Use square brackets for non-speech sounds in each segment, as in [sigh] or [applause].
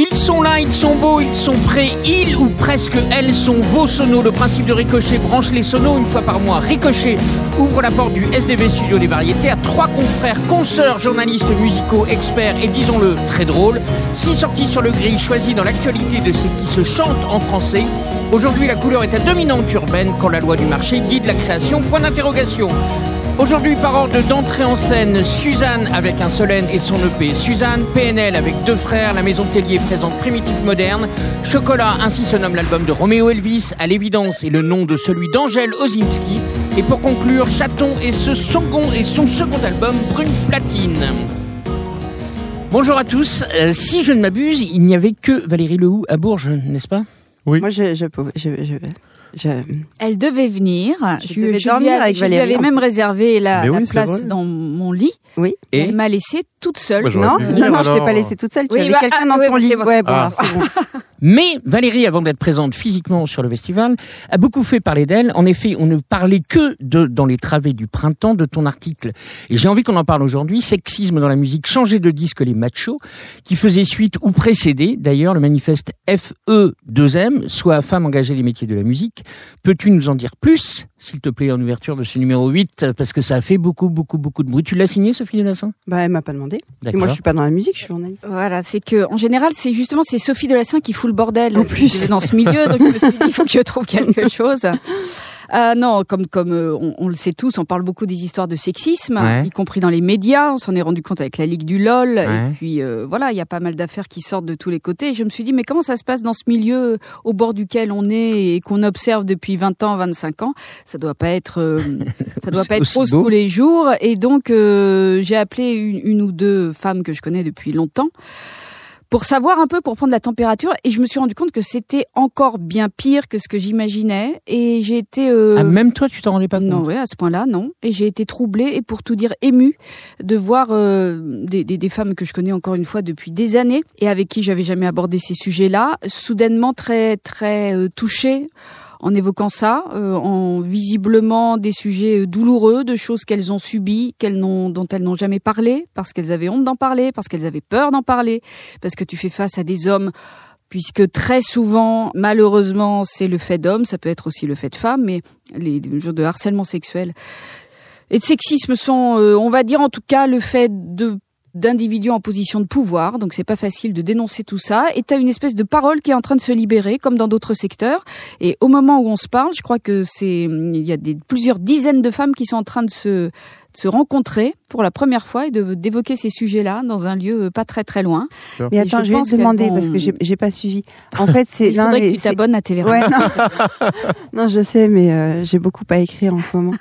Ils sont là, ils sont beaux, ils sont prêts, ils ou presque elles sont vos sonos. Le principe de Ricochet branche les sonos une fois par mois. Ricochet ouvre la porte du SDV Studio des Variétés à trois confrères, consoeurs, journalistes musicaux, experts et disons-le très drôles. Six sorties sur le gris choisies dans l'actualité de ce qui se chante en français. Aujourd'hui, la couleur est à dominante urbaine quand la loi du marché guide la création. Point d'interrogation. Aujourd'hui, par ordre d'entrée en scène, Suzanne avec un Solène et son EP. Suzanne, PNL avec deux frères, la maison Tellier présente Primitive Moderne. Chocolat, ainsi se nomme l'album de Roméo Elvis, à l'évidence et le nom de celui d'Angèle Ozinski. Et pour conclure, Chaton et, ce second, et son second album, Brune Platine. Bonjour à tous. Euh, si je ne m'abuse, il n'y avait que Valérie Lehoux à Bourges, n'est-ce pas? Oui. Moi, je, je, je, je, je, Elle devait venir. Je Je, devais je dormir lui avais- avec je lui Valérie, avais même réservé la, la oui, c'est place dans mon lit. Oui. Et elle m'a laissée toute seule. Bah, Non, non, non, je t'ai pas alors. laissé toute seule. Tu Oui, avais bah, quelqu'un ah, dans oui, ton bah, lit. bon. Ouais, bon, Ah. alors, c'est bon. [laughs] Mais Valérie, avant d'être présente physiquement sur le festival, a beaucoup fait parler d'elle. En effet, on ne parlait que de dans les travées du printemps de ton article. Et j'ai envie qu'on en parle aujourd'hui. Sexisme dans la musique, changer de disque les machos, qui faisait suite ou précédait d'ailleurs le manifeste FE2M, soit Femmes engagées les métiers de la musique. Peux-tu nous en dire plus, s'il te plaît, en ouverture de ce numéro 8, parce que ça a fait beaucoup, beaucoup, beaucoup de bruit. Tu l'as signé, Sophie Delassin Bah, elle m'a pas demandé. D'accord. moi, je suis pas dans la musique, je suis journaliste. Voilà, c'est que en général, c'est justement c'est Sophie Delassin qui fout le bordel En plus. Dans ce milieu, donc je me suis dit il faut que je trouve quelque chose. Euh, non, comme comme euh, on, on le sait tous, on parle beaucoup des histoires de sexisme, Ouais. y compris dans les médias. On s'en est rendu compte avec la Ligue du LOL. Ouais. Et puis euh, voilà, il y a pas mal d'affaires qui sortent de tous les côtés. Et je me suis dit mais comment ça se passe dans ce milieu au bord duquel on est et qu'on observe depuis 20 ans, 25 ans? Ça doit pas être euh, [laughs] ça doit pas être rose beau. tous les jours. Et donc euh, j'ai appelé une, une ou deux femmes que je connais depuis longtemps pour savoir un peu, pour prendre la température, et je me suis rendu compte que c'était encore bien pire que ce que j'imaginais, et j'ai été euh, Ah, même toi, tu t'en rendais pas compte non, ouais, à ce point-là, non. Et j'ai été troublée et pour tout dire émue de voir euh, des, des, des femmes que je connais encore une fois depuis des années et avec qui j'avais jamais abordé ces sujets-là, soudainement très très euh, touchées en évoquant ça, euh, en visiblement des sujets euh, douloureux, de choses qu'elles ont subies, qu'elles n'ont, dont elles n'ont jamais parlé, parce qu'elles avaient honte d'en parler, parce qu'elles avaient peur d'en parler, parce que tu fais face à des hommes puisque très souvent, malheureusement, c'est le fait d'hommes, ça peut être aussi le fait de femmes, mais les mesures de harcèlement sexuel et de sexisme sont, euh, on va dire en tout cas, le fait de d'individus en position de pouvoir, donc c'est pas facile de dénoncer tout ça, et t'as une espèce de parole qui est en train de se libérer, comme dans d'autres secteurs, et au moment où on se parle, je crois que c'est, il y a des, plusieurs dizaines de femmes qui sont en train de se, de se rencontrer pour la première fois et d'évoquer ces sujets-là dans un lieu euh, pas très très loin. Mais Et attends, je je, vais te demander vont- parce que j'ai pas suivi. En fait, c'est Il non, faudrait mais que tu t'abonnes à Télé Ouais, non. [laughs] non, je sais, mais euh, j'ai beaucoup à écrire en ce moment.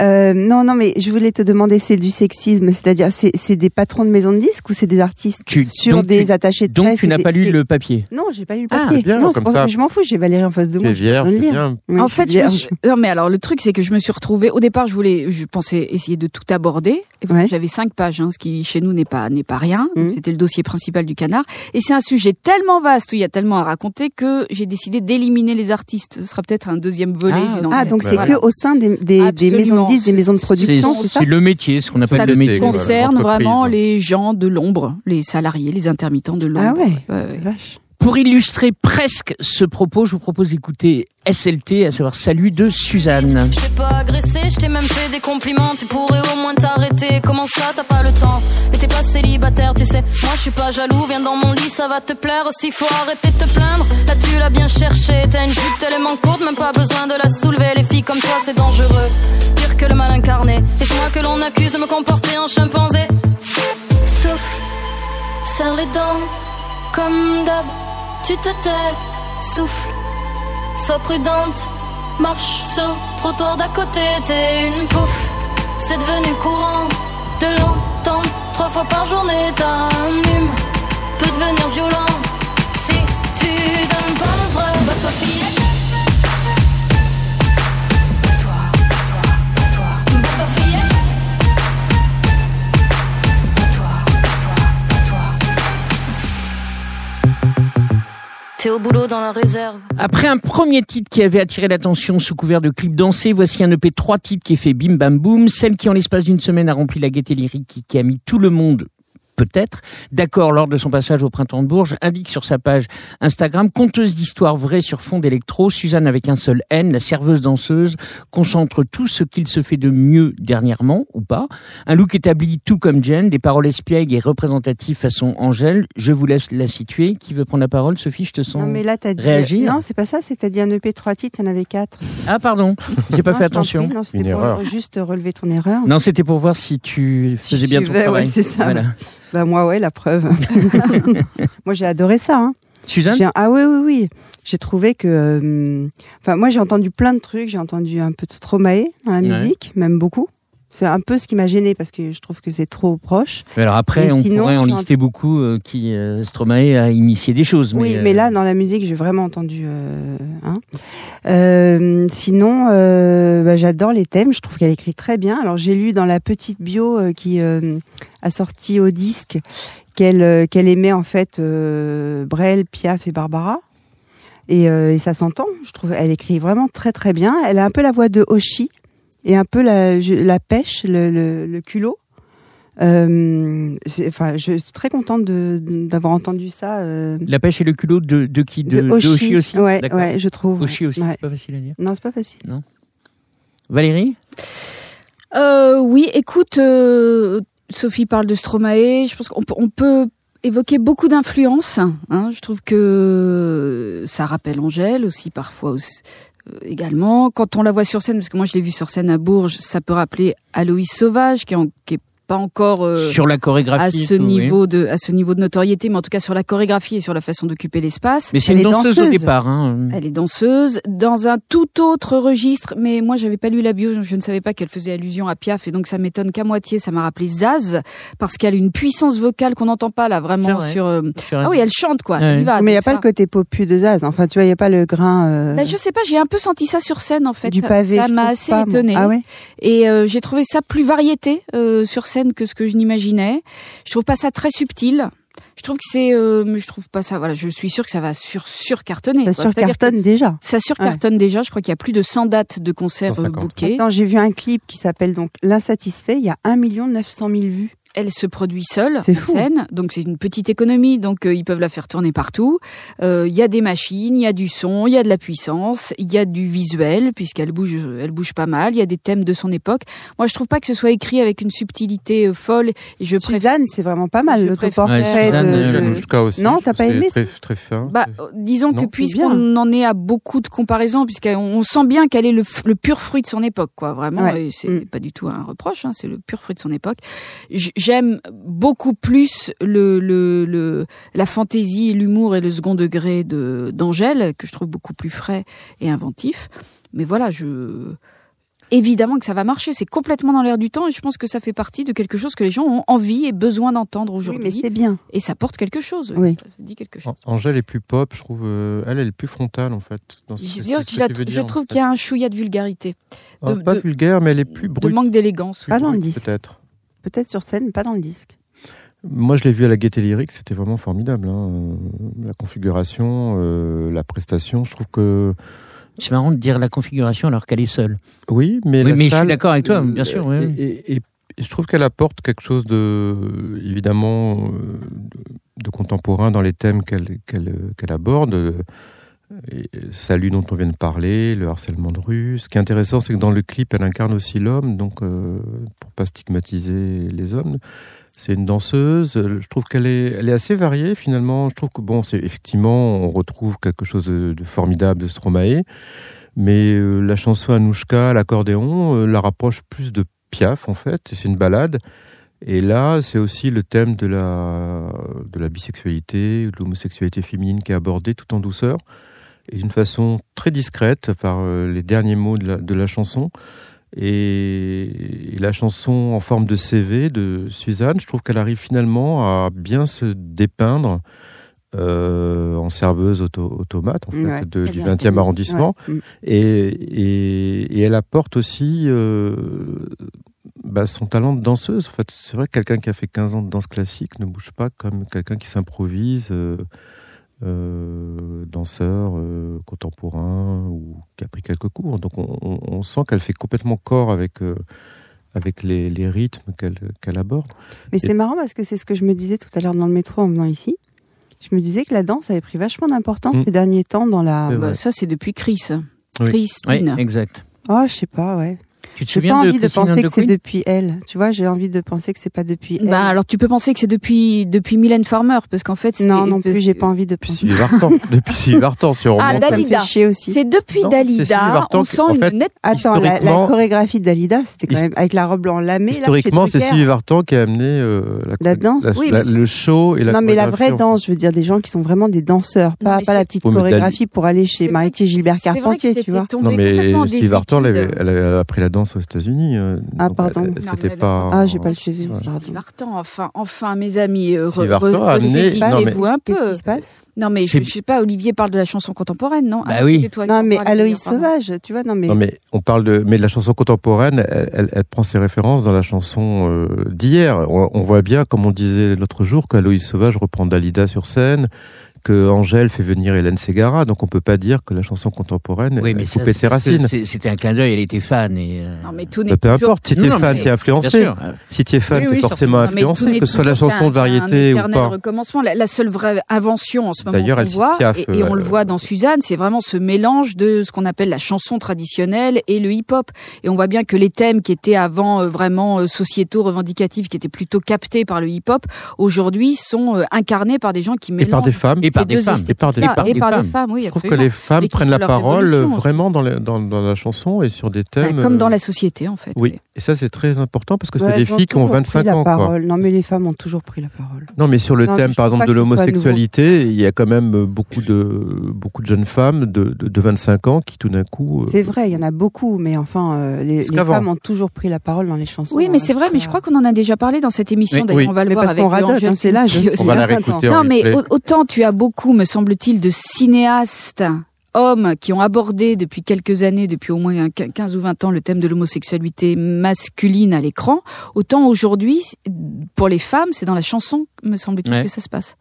Euh, non, non, mais je voulais te demander, c'est du sexisme, c'est-à-dire c'est des patrons de maisons de disques ou c'est des artistes Tu- sur des tu- attachés de Donc presse tu n'as pas lu le papier Non, j'ai pas lu le Ah, papier. bien, non, comme ça je m'en fous. J'ai Valérie en face de Tu moi. es peux vierge, le c'est lire. bien. Oui, en fait, je suis- non mais alors le truc c'est que je me suis retrouvée au départ je voulais je pensais essayer de tout aborder et Ouais. j'avais cinq pages hein, ce qui chez nous n'est pas n'est pas rien Mhm. c'était le dossier principal du canard et c'est un sujet tellement vaste où il y a tellement à raconter que j'ai décidé d'éliminer les artistes ce sera peut-être un deuxième volet Ah, Ah, donc c'est Voilà. que au sein des, des, des maisons de disques, des maisons de production, c'est ça c'est le métier, ce qu'on appelle ça le métier, concerne vraiment les gens de l'ombre les salariés les intermittents de l'ombre Ah ouais. Ouais, ouais. Vache. Pour illustrer presque ce propos, je vous propose d'écouter SLT, à savoir Salut de Suzanne. Je t'ai pas agressé, je t'ai même fait des compliments. Tu pourrais au moins t'arrêter. Comment ça, t'as pas le temps Et t'es pas célibataire, tu sais. Moi, je suis pas jaloux. Viens dans mon lit, ça va te plaire. Aussi, faut arrêter de te plaindre. Là, tu l'as bien cherché. T'as une jupe tellement courte, même pas besoin de la soulever. Les filles comme toi, c'est dangereux. Pire que le mal incarné. Et c'est moi que l'on accuse de me comporter en chimpanzé. Souffle, serre les dents. Comme d'hab, tu te tais. Souffle. Sois prudente, marche sur trottoir d'à côté, t'es une pouffe. C'est devenu courant de l'entendre trois fois par journée. T'as un hume, peut devenir violent. Si tu Au boulot dans la réserve. Après un premier titre qui avait attiré l'attention sous couvert de clips dansés, voici un EP trois titres qui est fait bim bam boum, celle qui en l'espace d'une semaine a rempli la gaieté lyrique qui a mis tout le monde peut-être, d'accord lors de son passage au printemps de Bourges, indique sur sa page Instagram, conteuse d'histoires vraies sur fond d'électro, Suzanne avec un seul N, la serveuse danseuse, concentre tout ce qu'il se fait de mieux dernièrement, ou pas. Un look établi tout comme Jen, des paroles espiègles et représentatives façon Angèle. Je vous laisse la situer. Qui veut prendre la parole Sophie, je te sens Non, mais là, t'as dit. réagir Non, c'est pas ça, c'est t'as dit un EP 3 titres, il y en avait 4. Ah pardon, j'ai pas fait attention. Non, c'était Une pour erreur. juste relever ton erreur. Non, c'était pour voir si tu Si faisais bien ton travail. ouais, c'est ça. Voilà. Bah, moi, ouais, la preuve. [laughs] moi, j'ai adoré ça. Hein. Suzanne J'ai- Ah oui, oui, oui. J'ai trouvé que. euh, Enfin, moi, j'ai entendu plein de trucs. J'ai entendu un peu de Stromae dans la Ouais. musique, même beaucoup. C'est un peu ce qui m'a gêné parce que je trouve que c'est trop proche. Mais Alors après, Et on sinon, pourrait en lister beaucoup euh, qui euh, Stromae a initié des choses. oui, mais, mais euh, là, dans la musique, j'ai vraiment entendu. Euh, hein. Euh, sinon, euh, bah, j'adore les thèmes. Je trouve qu'elle écrit très bien. Alors, j'ai lu dans la petite bio euh, qui euh, a sorti au disque qu'elle euh, qu'elle aimait en fait euh, Brel, Piaf et Barbara. Et, euh, et ça s'entend. Je trouve elle écrit vraiment très très bien. Elle a un peu la voix de Oshi et un peu la, pêche, le, le, le culot. Euh, Enfin, je suis très contente d'avoir entendu ça. euh, La pêche et le culot de, de qui? De, de, de Oshi. Aussi? Ouais, ouais, je trouve. Oshi aussi, Ouais. c'est pas facile à dire. Non, c'est pas facile. Valérie? Euh, oui, écoute, euh, Sophie parle de Stromae. Je pense qu'on peut, on peut évoquer beaucoup d'influences. Hein. Je trouve que ça rappelle Angèle aussi parfois aussi, également. Quand on la voit sur scène, parce que moi je l'ai vue sur scène à Bourges, ça peut rappeler Aloïs Sauvage, qui est, en- qui est pas encore euh, Sur la chorégraphie. à ce tout, oui. niveau de à ce niveau de notoriété, mais en tout cas sur la chorégraphie et sur la façon d'occuper l'espace. Mais c'est Elle une danseuse, au départ. Hein. Elle est danseuse dans un tout autre registre, mais moi j'avais pas lu la bio, je ne savais pas qu'elle faisait allusion à Piaf et donc ça m'étonne qu'à moitié ça m'a rappelé Zaz parce qu'elle a une puissance vocale qu'on n'entend pas là vraiment vrai. sur. euh, Ah oui, elle chante quoi. Ouais. Elle y va. mais il n'y a pas ça- le côté popu de Zaz. Enfin, tu vois, il n'y a pas le grain euh, Bah, je sais pas, j'ai un peu senti ça sur scène en fait. du Ça- pavé. Ça m'a assez étonnée. Ah ouais? Et euh, j'ai trouvé ça plus variété euh, sur scène que ce que je n'imaginais. Je trouve pas ça très subtil. Je trouve que c'est, euh, mais je trouve pas ça. Voilà, je suis sûre que ça va sur sur cartonner. Ça surcartonne déjà. Ça surcartonne déjà. Je crois qu'il y a plus de 100 dates de concerts euh, 150. bookées. Attends, j'ai vu un clip qui s'appelle donc L'insatisfait. Il y a 1 900 000 vues. Elle se produit seule en fou. scène, donc c'est une petite économie, donc euh, ils peuvent la faire tourner partout. Euh, Il y a des machines, il y a du son, il y a de la puissance, il y a du visuel puisqu'elle bouge, elle bouge pas mal. Il y a des thèmes de son époque. Moi, je trouve pas que ce soit écrit avec une subtilité euh, folle. Et je préfère. Suzanne, c'est vraiment pas mal l'autoportrait préfère- Ouais, de, de- euh, aussi. Non, t'as pas aimé, Très, très fin. Bah, euh, disons Non, que puisqu'on en est à beaucoup de comparaisons, puisqu'on on sent bien qu'elle est le, le pur fruit de son époque, quoi. Vraiment, Ouais. et c'est Mm. pas du tout un reproche, hein, c'est le pur fruit de son époque. J'aime beaucoup plus le, le, le la fantaisie, l'humour et le second degré de d'Angèle, que je trouve beaucoup plus frais et inventif. Mais voilà, je évidemment que ça va marcher, c'est complètement dans l'air du temps, et je pense que ça fait partie de quelque chose que les gens ont envie et besoin d'entendre Oui, aujourd'hui, mais c'est bien. et ça porte quelque chose. Oui. Ça dit quelque chose. An- Angèle est plus pop, je trouve. euh, elle, elle est plus frontale en fait. dans ce- Je, dire ce que tu trouve qu'il y a un chouïa de vulgarité, Ah, de- pas de- vulgaire, mais elle est plus de brute. manque d'élégance. plus Pas dans le brute, disque. Peut-être. Peut-être sur scène, pas dans le disque. Moi, je l'ai vu à la Gaieté Lyrique, c'était vraiment formidable. hein. La configuration, euh, la prestation, je trouve que C'est marrant de dire la configuration alors qu'elle est seule. oui, mais Oui, la mais je suis d'accord avec toi, euh, bien sûr. Et, et- et- et je trouve qu'elle apporte quelque chose de évidemment euh, de, de contemporain dans les thèmes qu'elle qu'elle qu'elle aborde. Euh, Salut dont on vient de parler, le harcèlement de rue. Ce qui est intéressant, c'est que dans le clip, elle incarne aussi l'homme, donc euh, pour pas stigmatiser les hommes. C'est une danseuse. Je trouve qu'elle est, assez variée finalement. Je trouve que bon, c'est effectivement, on retrouve quelque chose de, formidable de Stromae, mais euh, la chanson Anouchka, l'accordéon, euh, la rapproche plus de Piaf en fait. C'est une balade. Et là, c'est aussi le thème de la de la bisexualité, de l'homosexualité féminine qui est abordé tout en douceur et d'une façon très discrète par euh, les derniers mots de la, de la chanson. Et, et la chanson en forme de CV de Suzanne, je trouve qu'elle arrive finalement à bien se dépeindre euh, en serveuse auto- automate en fait, Ouais, de- très du bien. 20e arrondissement. Ouais. Mm. Et, et, et elle apporte aussi euh, bah, son talent de danseuse. En fait, c'est vrai que quelqu'un qui a fait 15 ans de danse classique ne bouge pas comme quelqu'un qui s'improvise euh, euh, danseur euh, contemporain ou qui a pris quelques cours. Donc on, on- on sent qu'elle fait complètement corps avec, euh, avec les, les rythmes qu'elle qu'elle aborde. Mais c'est marrant parce que c'est ce que je me disais tout à l'heure dans le métro en venant ici. Je me disais que la danse avait pris vachement d'importance Mm. ces derniers temps dans la. Bah, ça, c'est depuis Chris. Oui. Oui, Christine. exact. Oh, je sais pas, ouais. Tu te pas envie de penser que the c'est depuis elle. Tu vois, j'ai envie de penser que c'est pas depuis elle. Bah, alors tu peux penser que c'est depuis depuis Mylène Farmer parce qu'en fait non, non plus, j'ai pas envie de Depuis penser. Sylvie Vartan. [laughs] Depuis Sylvie Vartan, si on Ah, remonte. Ça me Dalida. fait chier aussi. C'est depuis Non, Dalida, on sent en une fait, nette Attends, la, chorégraphie de Dalida, c'était quand même avec la robe lamée. là, Historiquement, c'est. Sylvie Vartan qui a amené euh, la, La danse Oui, la- le show et la Non, mais la vraie en danse, je veux dire des gens qui sont vraiment des danseurs, pas, pas la petite chorégraphie pour aller chez que- Gilbert Carpentier, tu vois. Non, mais en Sylvie Vartan, elle, a appris la danse aux États-Unis. euh, Ah, donc pardon. Non, C'était pas. Ah, j'ai pas le. Sylvie Vartan, enfin, enfin, mes amis, euh, ressaisissez-vous non, mais- un Qu'est-ce peu. qui se passe? Non, mais je, sais pas, Olivier parle de la chanson contemporaine, non? Bah Ah, oui. Non, mais Aloïs. Sauvage, tu vois, non, mais. Non, mais on parle de, mais de la chanson contemporaine, elle, prend ses références dans la chanson euh, d'hier. On, on voit bien, comme on disait l'autre jour, qu'Aloïs Sauvage reprend Dalida sur scène, que Angèle fait venir Hélène Ségara. Donc on peut pas dire que la chanson contemporaine Oui, mais est ça, coupée de ses racines. c'est- C'était un clin d'œil, elle était fan. Et, euh, Non, mais tout Bah, n'est peu toujours- importe, si t'es fan, t'es influencé. Si t'es fan, Oui, t'es oui, forcément Non, mais influencé, que ce soit la chanson de variété un ou pas. recommencement. La, la seule vraie invention en ce moment D'ailleurs, qu'on voit, Piaf, et, et on euh, le voit dans Suzanne, c'est vraiment ce mélange de ce qu'on appelle la chanson traditionnelle et le hip-hop. Et on voit bien que les thèmes qui étaient avant euh, vraiment euh, sociétaux, revendicatifs, qui étaient plutôt captés par le hip-hop, aujourd'hui sont incarnés par des gens qui Et mélangent par des femmes. Et par des femmes. Et par des femmes. et par des femmes. femmes, oui, Je trouve que les femmes prennent la parole euh, vraiment dans, les- dans, dans la chanson et sur des Bah, thèmes. comme dans euh, la société, en fait. Oui, et ça c'est très important parce que Ouais, c'est des filles qui ont toujours 25 pris la ans. Quoi. Non, mais les femmes ont toujours pris la parole. Non, mais sur le Non, thème, par exemple, de l'homosexualité, il y a quand même beaucoup de beaucoup de jeunes femmes de, de, de 25 ans qui tout d'un coup. euh, C'est vrai, il y en a beaucoup, mais enfin, euh, les, femmes ont toujours pris la parole dans les chansons. Oui, mais hein, c'est vrai, mais je crois qu'on en a déjà parlé dans cette émission. Oui. D'ailleurs, on va le voir avec hein, c'est sais. on va la réécouter Non, mais autant tu as beaucoup, me semble-t-il, de cinéastes hommes qui ont abordé depuis quelques années, depuis au moins un quin- 15 ou 20 ans, le thème de l'homosexualité masculine à l'écran, autant aujourd'hui, pour les femmes, c'est dans la chanson, me semble-t-il, Ouais. que ça se passe.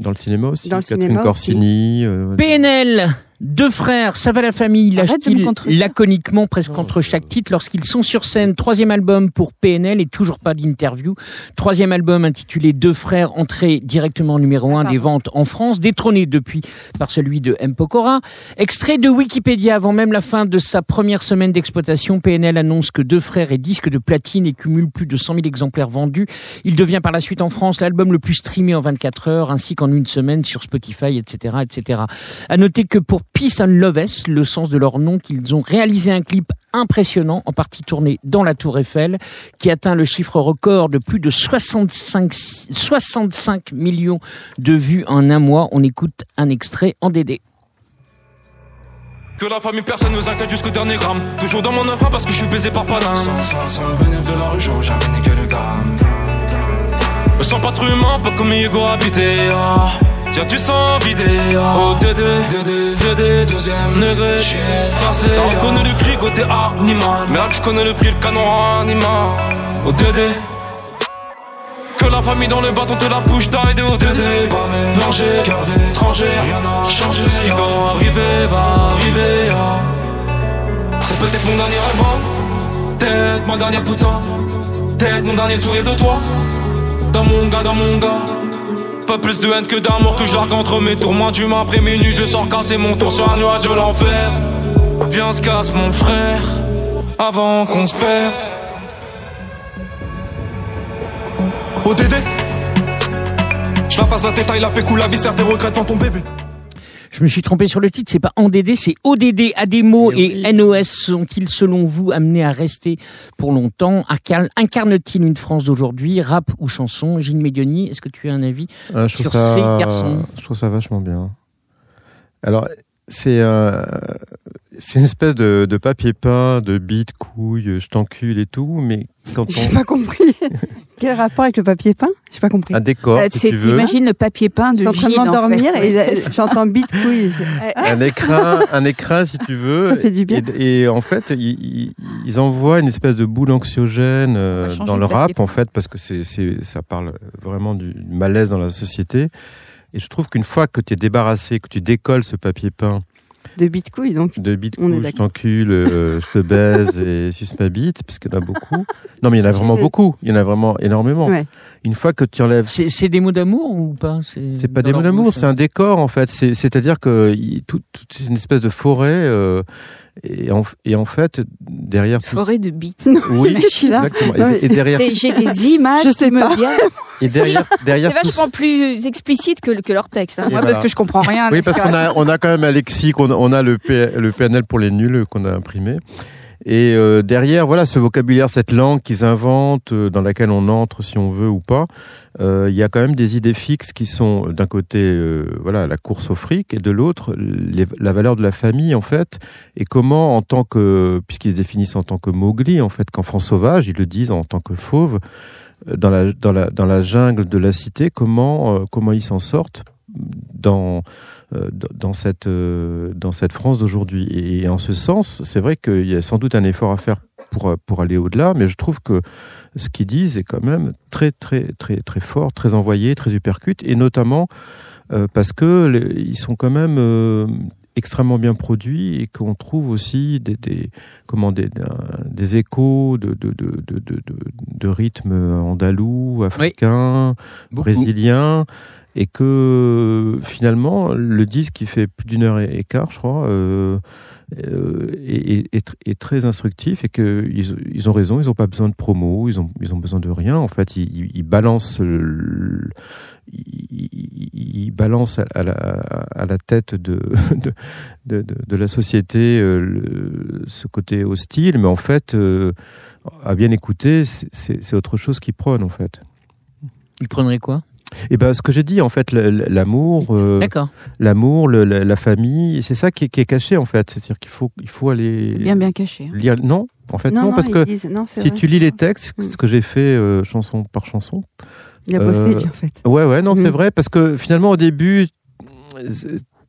Dans le cinéma aussi. Dans le Catherine cinéma Corsini. euh, PNL, deux frères, ça va la famille, lâche-t-il laconiquement presque entre chaque titre lorsqu'ils sont sur scène. Troisième album pour PNL et toujours pas d'interview. Troisième album intitulé Deux frères, entré directement numéro un Ah, des ventes en France, détrôné depuis par celui de M. Pokora. Extrait de Wikipédia avant même la fin de sa première semaine d'exploitation, PNL annonce que Deux frères est disque de platine et cumule plus de 100 000 exemplaires vendus. Il devient par la suite en France l'album le plus streamé en 24 heures ainsi qu'en une semaine sur Spotify, etc., etc. À noter que pour Peace and Loves, le sens de leur nom, qu'ils ont réalisé un clip impressionnant, en partie tourné dans la Tour Eiffel, qui atteint le chiffre record de plus de 65, 65 millions de vues en un mois. On écoute un extrait en DD. Que la famille personne nous inquiète jusqu'au dernier gramme Toujours dans mon enfant parce que je suis baisé par Paname Sans, sans, sans le bénéfice de la rue j'aurais jamais que le gramme Me sens pas trop humain, pas comme Hugo habité ah. Y'a du sang vidé. Oh. Dédé, Dédé, Dédé, deuxième degré J'suis effacé T'as reconnu le cri côté animal. Merde je connais le prix, le canon animal. Oh Dédé que la famille dans le bâton te la bouche d'aide au Dédé Pas mélangé, cœur d'étranger, rien n'a changé. Ce qui doit arriver va arriver ah. C'est peut-être mon dernier rêve hein. Peut-être ma dernière putain. Peut-être mon dernier sourire de toi. Dans mon gars, dans mon gars Pas plus de haine que d'amour que j'argue entre mes tours. Moins d'humain après minuit je sors casser mon tour. Sur un nuage de l'enfer Viens se casse mon frère Avant qu'on se perde. ODD Je la passe la tête, la pécou, la viscère, tes regrets devant ton bébé Je me suis trompé sur le titre, c'est pas en DD, c'est ODD, Mais et oui. NOS sont-ils selon vous amenés à rester pour longtemps? Incar- Incarne-t-il une France d'aujourd'hui, rap ou chanson? Gilles Médioni, est-ce que tu as un avis Ah, je trouve sur ça, ces garçons? Je trouve ça vachement bien. Alors, c'est euh, c'est une espèce de, de papier peint, de bite, couille, je t'encule et tout, mais quand J'ai on pas compris. [laughs] Quel rapport avec le papier peint? J'ai pas compris. un décor, Euh, si c'est- tu veux, T'imagines le papier peint Je de suis en train de Gilles, en m'endormir fait. et [laughs] j'entends bite couille. un écrin, [laughs] un écrin si tu veux. Ça fait du bien. Et, et en fait, ils, envoient une espèce de boule anxiogène euh, dans le rap en fait, parce que c'est, c'est, ça parle vraiment du malaise dans la société. Et je trouve qu'une fois que tu es débarrassé, que tu décolles ce papier peint De bitcouille, donc. De est je t'encule, euh, je te baise [laughs] et suce ma bite, parce qu'il y en a beaucoup. Non, mais il y en a vraiment beaucoup. Il y en a vraiment énormément. Ouais. Une fois que tu enlèves C'est c'est des mots d'amour ou pas? C'est pas des mots d'amour, bouche, c'est hein. un décor en fait. C'est- C'est-à-dire que il- tout, tout- c'est une espèce de forêt euh, et, en, et en fait derrière tout Forêt de bites. oui, Je suis là. exactement. Non, Et- mais- et, derrière J'ai des images Je sais qui me pas. viennent. et derrière derrière C'est vachement plus explicite que, que leur texte. hein. Moi, voilà. parce que je comprends rien. Oui, parce qu'on a, on a quand même un lexique, on a, on a le, P- le PNL pour les nuls qu'on a imprimé. Et euh, derrière, voilà, ce vocabulaire, cette langue qu'ils inventent, euh, dans laquelle on entre si on veut ou pas, euh, il y a quand même des idées fixes qui sont d'un côté, euh, voilà, la course au fric, et de l'autre, la valeur de la famille, en fait, et comment, en tant que, puisqu'ils se définissent en tant que Mowgli, en fait, qu'enfant sauvage, ils le disent en tant que fauve, euh, dans la, dans la, dans la jungle de la cité, comment, euh, comment ils s'en sortent dans euh, dans- dans cette euh, dans cette France d'aujourd'hui. Et en ce sens c'est vrai qu'il y a sans doute un effort à faire pour euh, pour aller au-delà mais je trouve que ce qu'ils disent est quand même très très très très fort très envoyé très uppercut et notamment euh, parce que les- ils sont quand même euh, extrêmement bien produits et qu'on trouve aussi des, des comment des, des échos de de, de, de, de, rythmes andalous africains Beaucoup. Et que finalement le disque qui fait plus d'une heure et quart je crois euh, euh, est, tr- est très instructif et que ils, ont raison ils n'ont pas besoin de promo ils ont besoin de rien. En fait ils, balancent ils, balancent à, la, tête de [laughs] la société euh, ce côté hostile. Mais en fait euh, à bien écouter c'est autre chose qu'ils prônent en fait. Ils prendraient quoi? Et ben ce que j'ai dit en fait, l'amour, euh, D'accord. l'amour, la, famille, c'est ça qui est, qui est caché en fait. C'est-à-dire qu'il faut, il faut aller Bien, bien caché. hein. lire. Non, en fait non, parce que disent- non, c'est si vrai. tu lis les textes, Mm. ce que j'ai fait euh, chanson par chanson. Il a bossé, euh, en fait. Ouais, ouais, non, c'est vrai parce que finalement au début,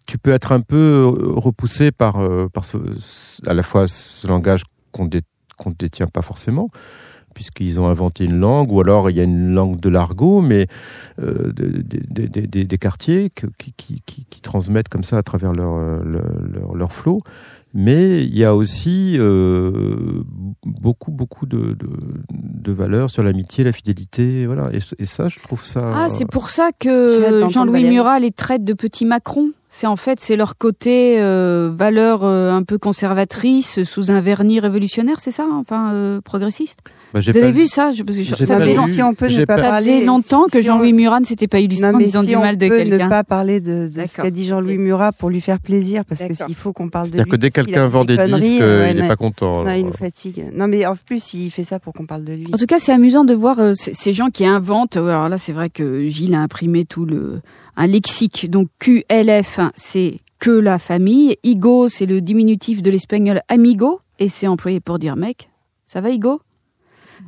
tu peux être un peu euh, repoussé par euh, par ce, à la fois ce langage qu'on dé- qu'on ne détient pas forcément puisqu'ils ont inventé une langue, ou alors il y a une langue de l'argot, mais euh, de- de- de- de- de- des quartiers que- qui, qui, qui, qui transmettent comme ça à travers leur, euh, leur, leur, leur flot. Mais il y a aussi euh, beaucoup, beaucoup de, de, de valeurs sur l'amitié, la fidélité, voilà. Et, et ça, je trouve ça. Ah, c'est pour ça que Jean-Louis. Murat les traite de petits Macron. C'est en fait, c'est leur côté euh, valeur euh, un peu conservatrice sous un vernis révolutionnaire, c'est ça hein Enfin, euh, progressiste? Bah, Vous avez pas vu ça je, parce que je- ça, pas fait, si on peut ne pas ça parler. faisait longtemps que si on- Jean-Louis Murat ne s'était pas illustré Non, en disant si du on mal de peut ne quelqu'un. pas parler de, de ce qu'a dit Jean-Louis Murat pour lui faire plaisir, parce s'il faut qu'on parle de lui. C'est-à-dire que dès que qu'il quelqu'un vend des disques, euh, ouais, il n'est pas content. non, il nous fatigue. Non, mais en plus, il fait ça pour qu'on parle de lui. En tout cas, c'est amusant de voir euh, ces gens qui inventent. euh, Alors là, c'est vrai que Gilles a imprimé tout le un lexique. Donc QLF, c'est que la famille. Igo, c'est le diminutif de l'espagnol amigo et c'est employé pour dire mec. Ça va, Igo?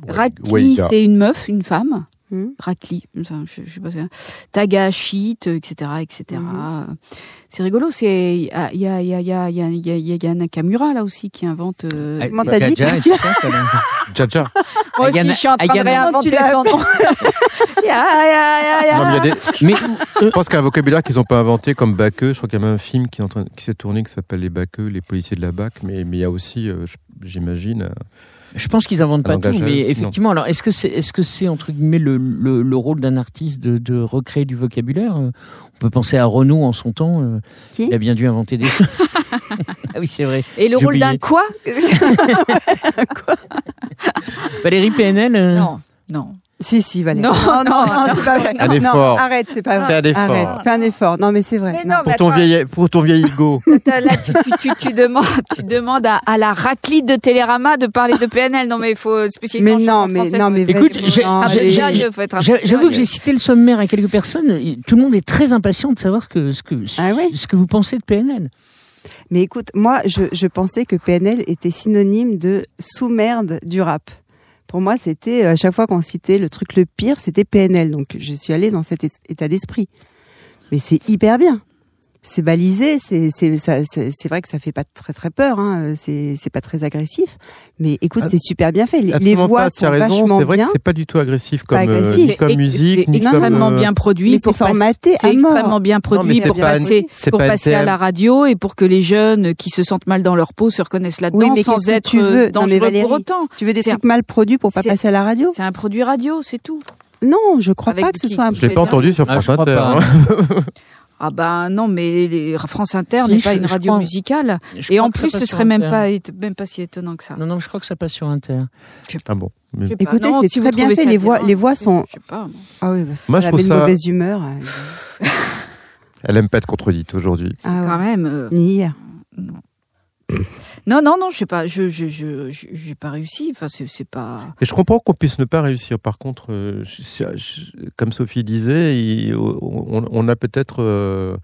Ratli, Wait, c'est une meuf, une femme. Hmm. Ratli, ça, je, je sais pas. c'est- Taga, shit, euh, etc., etc. Mhm. C'est rigolo. C'est il y a il y a il y a il y a il y a Nakamura là aussi qui invente. euh, Ah, Comment t'as dit Jaja. Moi aussi, je suis en train de réinventer son nom. Mais il y a des- Mais Je pense qu'il y a un vocabulaire qu'ils n'ont pas inventé comme Baqueux. Je crois qu'il y a même un film qui, est en train- qui s'est tourné qui s'appelle Les Baqueux, les policiers de la BAC. Mais, mais il y a aussi, euh, j'imagine, euh, Je pense qu'ils inventent pas tout, mais euh, effectivement. Alors, est-ce que c'est, est-ce que c'est entre guillemets le, le, le rôle d'un artiste de, de recréer du vocabulaire Euh, On peut penser à Renaud en son temps. euh, Qui? Il a bien dû inventer des choses. [laughs] ah oui, c'est vrai. Et le rôle d'un oublié. quoi? [laughs] Valérie PNL. euh, Non, non. Si, si, Valérie. Non, non, [laughs] non, non, c'est pas vrai. Un Non, effort. arrête, c'est pas Fais vrai. un effort. Arrête, fais un effort. Non, mais c'est vrai. Mais non. non, pour ton vieil, pour ton vieil ego. [laughs] Là, tu, tu, tu, tu demandes, tu demandes à, à la raclite de Télérama de parler de PNL. Non, mais il faut spécialiser. Mais non, mais, non, mais Écoute, Ah, J'avoue que j'ai cité le sommaire à quelques personnes. Tout le monde est très impatient de savoir ce que, ce que, Ah ouais ce que vous pensez de PNL. Mais écoute, moi, je, je pensais que PNL était synonyme de sous-merde du rap. Pour moi, c'était, à chaque fois qu'on citait le truc le pire, c'était PNL. Donc, je suis allée dans cet état d'esprit. Mais c'est hyper bien. C'est balisé, c'est c'est ça- c'est c'est vrai que ça fait pas très très peur, hein, c'est c'est pas très agressif, mais écoute, Ah, c'est super bien fait. Les, les voix pas, tu sont as raison, vachement c'est vrai bien, que c'est pas du tout agressif comme, euh, agressif. ni comme musique, c'est ni comme. extrêmement euh, bien produit c'est passer- formaté C'est extrêmement bien produit c'est pour pas- passer, c'est pour pas passer à la radio et pour que les jeunes qui se sentent mal dans leur peau se reconnaissent là-dedans Oui, sans être tu veux? Euh, Non, mais dangereux Valérie, pour autant. Tu veux des C'est trucs mal produits pour pas c'est- passer à la radio? C'est un produit radio, c'est tout. Non, je crois Avec pas que ce soit un. Je l'ai pas entendu sur Ah, France Inter. [laughs] pas. hein. Ah ben non, mais les France Inter Si, n'est pas je- une radio crois- musicale. Et en plus, ce serait même Inter. pas, même pas si étonnant que ça. Non, non, je crois que ça passe sur Inter. Ah bon. mais- pas. Écoutez, c'est si vous très bien fait, les voix- les voix sont- Je sais pas. moi. Ah oui, bah, Moi, elle je trouve ça- mauvaise humeur. euh, [laughs] Elle aime pas être contredite aujourd'hui. C'est Ah quand ouais. même. euh, Ni hier. Non, non, non, je sais pas. Je, je, je, je- j'ai pas réussi. Enfin, c'est, c'est pas. Et je comprends qu'on puisse ne pas réussir. Par contre, euh, je- je- comme Sophie disait, il- on, on a peut-être, euh,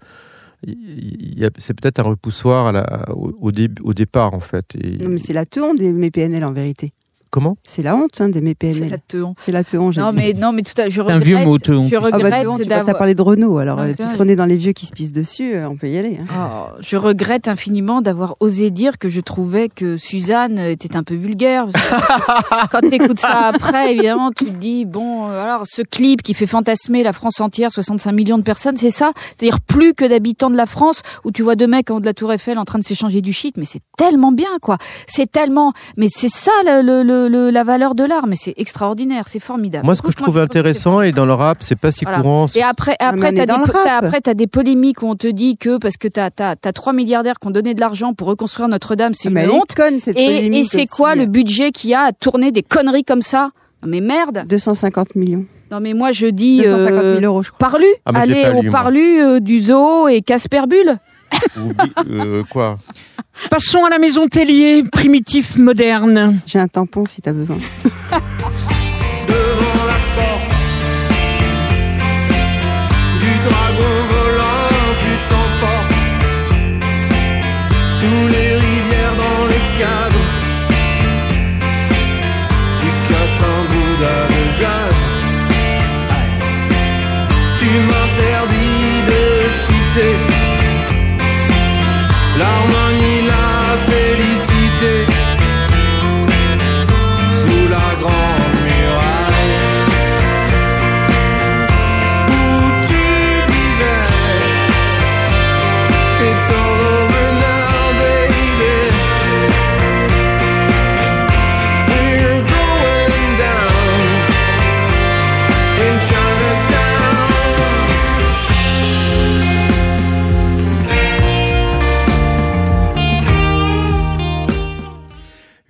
il y a- c'est peut-être un repoussoir à la, au, au début, au départ en fait. Et- Non, mais c'est la teon d'aimer PNL en vérité. Comment C'est la honte hein, d'aimer C'est la PNL. teon. C'est la teon, j'ai Non, mais, non, mais tout à, je un regrette. vieux mot, teon. Je Ah bah regrette teon, tu t'as parlé de Renault, alors Non, puisqu'on est dans les vieux qui se pissent dessus, euh, on peut y aller. hein. Oh, je regrette infiniment d'avoir osé dire que je trouvais que Suzanne était un peu vulgaire. Parce que [laughs] Quand tu écoutes ça après, évidemment, tu te dis, bon, euh, alors ce clip qui fait fantasmer la France entière, 65 millions de personnes, c'est ça? C'est-à-dire plus que d'habitants de la France, où tu vois deux mecs en haut de la tour Eiffel en train de s'échanger du shit, mais c'est tellement bien, quoi. C'est tellement... Mais c'est ça le, le- le- le- la valeur de l'art, mais c'est extraordinaire, c'est formidable. Moi, ce que je trouve intéressant, et dans le rap, c'est pas si Voilà. courant. et après, après, t'as des, après, t'as des polémiques où on te dit que parce que t'as, t'as, t'as trois milliardaires qui ont donné de l'argent pour reconstruire Notre-Dame, c'est une mais honte. conne, cette Et, et c'est aussi. quoi le budget qu'il y a à tourner des conneries comme ça? Non mais merde 250 millions. Non mais moi je dis 250 000 euh, euros, je crois. Parlu, Ah, allez au. Parlu euh, du zoo et Casper Bull. Euh, quoi Passons à la maison Tellier, primitif moderne. J'ai un tampon si t'as besoin. devant la porte du dragon volant, tu t'emportes sous les rivières dans les cadres. Tu casses un Bouddha de jade. Aïe. Tu m'interdis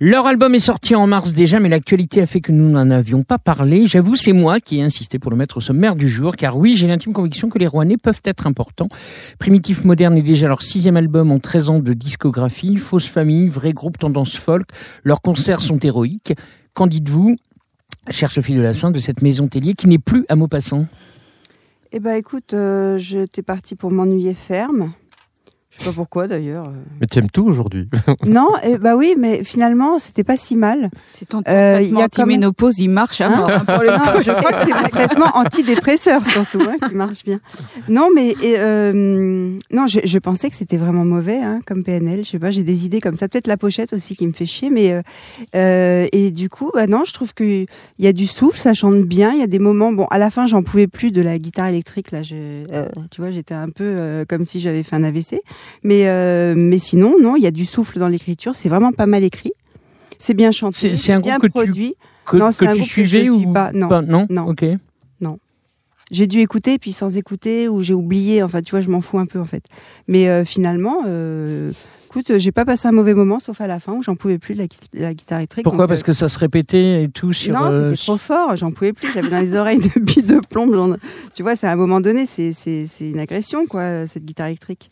Leur album est sorti en mars déjà, mais l'actualité a fait que nous n'en avions pas parlé. J'avoue, c'est moi qui ai insisté pour le mettre au sommaire du jour, car oui, j'ai l'intime conviction que les Rouennais peuvent être importants. Primitif Moderne est déjà leur sixième album en 13 ans de discographie. Fausse famille, vrai groupe tendance folk. Leurs concerts sont héroïques. Qu'en dites-vous, chère Sophie de la Sainte, de cette maison Tellier qui n'est plus à Maupassant? Eh ben écoute, euh, j'étais partie pour m'ennuyer ferme. Je sais pas pourquoi d'ailleurs. euh. Mais tu aimes tout aujourd'hui. [laughs] non, eh bah oui, mais finalement c'était pas si mal. C'est ton Euh, traitement il y a quand même- anti-ménopause, il marche à Hein mort. hein, pour le Non, je crois que c'est le traitement antidépresseur surtout hein, qui marche bien. Non, mais et, euh, non, je, je pensais que c'était vraiment mauvais hein, comme PNL. Je sais pas, j'ai des idées comme ça. Peut-être la pochette aussi qui me fait chier, mais euh, euh, et du coup, bah non, je trouve que il y a du souffle, ça chante bien. Il y a des moments. Bon, à la fin, j'en pouvais plus de la guitare électrique. Là, je, euh, tu vois, j'étais un peu euh, comme si j'avais fait un AVC. Mais euh, mais sinon, non, il y a du souffle dans l'écriture. C'est vraiment pas mal écrit. C'est bien chanté, C'est- un bien groupe que tu- produit. Que, Non, c'est que un tu groupe que je suivais suis ou pas- non, non, non. Ok. j'ai dû écouter puis sans écouter ou j'ai oublié enfin tu vois je m'en fous un peu en fait mais euh, finalement euh, écoute j'ai pas passé un mauvais moment sauf à la fin où j'en pouvais plus de la, de la guitare électrique Pourquoi? donc, Parce euh, que ça se répétait et tout sur. non euh, c'était trop fort j'en pouvais plus j'avais dans les oreilles de billes de plomb tu vois c'est à un moment donné c'est c'est c'est une agression quoi cette guitare électrique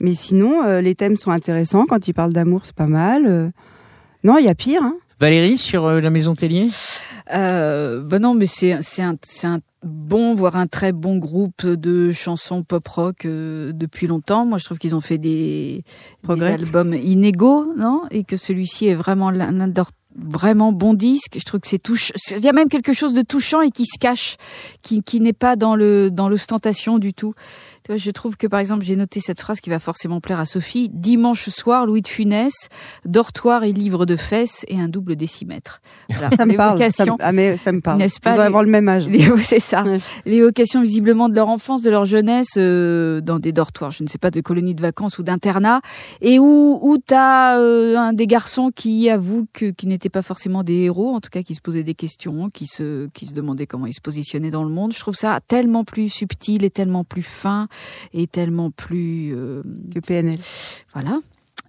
mais sinon euh, les thèmes sont intéressants quand ils parlent d'amour c'est pas mal euh. non il y a pire hein Valérie sur euh, la maison Tellier? Euh, bah non, mais c'est c'est un c'est un bon voire un très bon groupe de chansons pop rock euh, depuis longtemps. Moi, je trouve qu'ils ont fait des, des albums inégaux, non? Et que celui-ci est vraiment l'un l'un de leurs vraiment bon disque. Je trouve que c'est touche. Il y a même quelque chose de touchant et qui se cache, qui qui n'est pas dans le dans l'ostentation du tout. Tu vois, je trouve que par exemple, j'ai noté cette phrase qui va forcément plaire à Sophie. Dimanche soir, Louis de Funès, dortoir et livre de fesses et un double décimètre. Voilà. Ça me parle. Ça me- Ah mais ça me parle. N'est-ce pas, les- avoir le même âge. les- c'est ça. Ouais. L'évocation visiblement de leur enfance, de leur jeunesse, euh, dans des dortoirs, je ne sais pas, de colonies de vacances ou d'internats, et où, où tu as un des garçons qui avouent que, qui n'étaient pas forcément des héros, en tout cas qui se posaient des questions, qui se, qui se demandaient comment ils se positionnaient dans le monde. Je trouve ça tellement plus subtil et tellement plus fin et tellement plus... euh, Que PNL. voilà.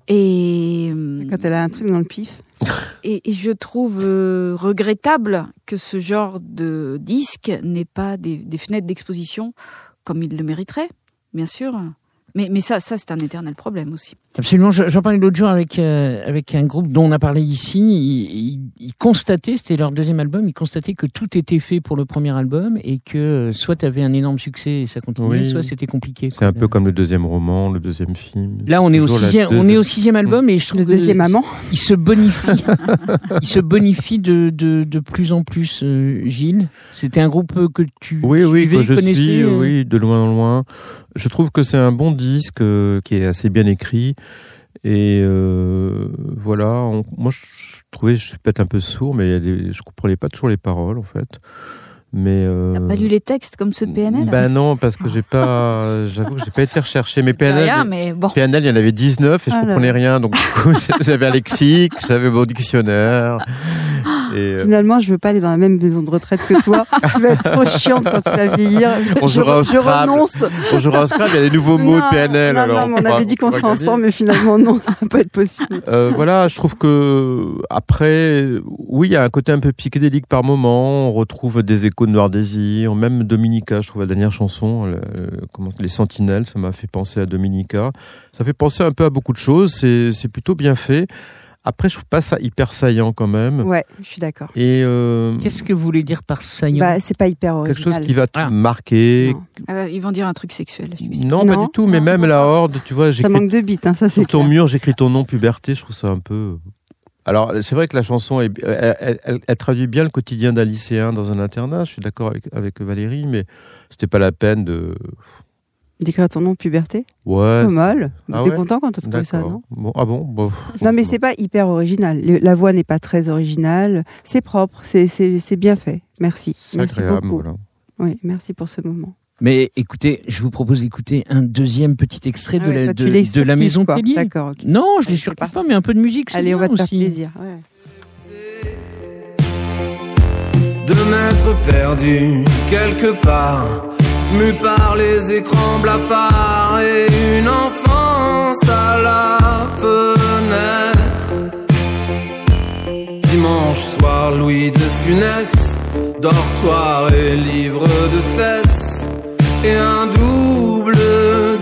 Et... euh, Quand elle a un truc dans le pif. [laughs] et, et je trouve euh, regrettable que ce genre de disque n'ait pas des, des fenêtres d'exposition comme il le mériterait, bien sûr. Mais, mais ça, ça c'est un éternel problème aussi. Absolument. Je- J'en parlais l'autre jour avec euh, avec un groupe dont on a parlé ici. Ils, ils- ils constataient, c'était leur deuxième album, ils constataient que tout était fait pour le premier album et que euh, soit tu avais un énorme succès et ça continuait, Oui. soit c'était compliqué. C'est un peu comme le deuxième roman, le deuxième film. Là, on est au sixième, on est au sixième album et je trouve Le que deuxième amant. il se bonifie, [laughs] il se bonifie de, de, de plus en plus. euh, Gilles, c'était un groupe que tu Oui, oui, suivais, que je connaissais, suis, euh, oui, de loin en loin. Je trouve que c'est un bon disque euh, qui est assez bien écrit. Et euh, voilà, on- moi je trouvais, je suis peut-être un peu sourd, mais je comprenais pas toujours les paroles en fait. Mais euh, T'as pas lu les textes comme ceux de PNL Ben non, parce que j'ai pas, j'avoue que j'ai pas été recherché. Mais [laughs] PNL, rien, mais bon. PNL, il y en avait 19 et je Ah comprenais là. rien. Donc, du coup, [laughs] j'avais un lexique, j'avais mon dictionnaire. [laughs] Et, euh, Finalement, je veux pas aller dans la même maison de retraite que toi. [laughs] tu vas être trop chiante quand tu vas vieillir. On je, je renonce. on jouera au Scrabble, il y a des nouveaux mots Non, de PNL. Non, alors non, on on avait dit qu'on on serait ensemble, mais finalement, non, ça va pas être possible. Euh, voilà, je trouve que après, oui, il y a un côté un peu psychédélique par moment. On retrouve des échos de Noir Désir, même Dominica. Je trouve la dernière chanson, le- comment, les Sentinelles, ça m'a fait penser à Dominica. Ça fait penser un peu à beaucoup de choses. C'est, c'est plutôt bien fait. Après, je trouve pas ça hyper saillant quand même. Ouais, je suis d'accord. Et euh, Qu'est-ce que vous voulez dire par saillant? Bah, c'est pas hyper original. quelque chose qui va te Ah. marquer. Non. Ah bah, ils vont dire un truc sexuel. je suis sûre. Non, pas Non, du tout. Mais non, même non, la non. horde, tu vois, Ça j'écris manque de bite, hein, ça c'est Sur ton clair. mur, j'écris ton nom puberté. Je trouve ça un peu. Alors, c'est vrai que la chanson, est, elle, elle- elle- elle traduit bien le quotidien d'un lycéen dans un internat. Je suis d'accord avec, avec Valérie, mais c'était pas la peine de. D'écrire ton nom puberté Ouais. Pas mal. Ah T'es ouais content quand t'as trouvé ça, non Bon, ah bon, bon. Non, mais c'est pas hyper original. Le- La voix n'est pas très originale. C'est propre, c'est- c'est c'est bien fait. Merci. C'est Merci agréable, beaucoup. voilà. Oui, merci pour ce moment. Mais écoutez, je vous propose d'écouter un deuxième petit extrait Ah de ouais, la, toi, de, les la maison quoi. Tellier. D'accord. Non, je les Allez, surkiffe pas, mais un peu de musique, c'est Allez, on va te faire plaisir. ouais. de m'être perdu quelque part, mu par les écrans blafards et une enfance à la fenêtre. Dimanche soir, Louis de Funès, dortoir et livre de fesses, et un double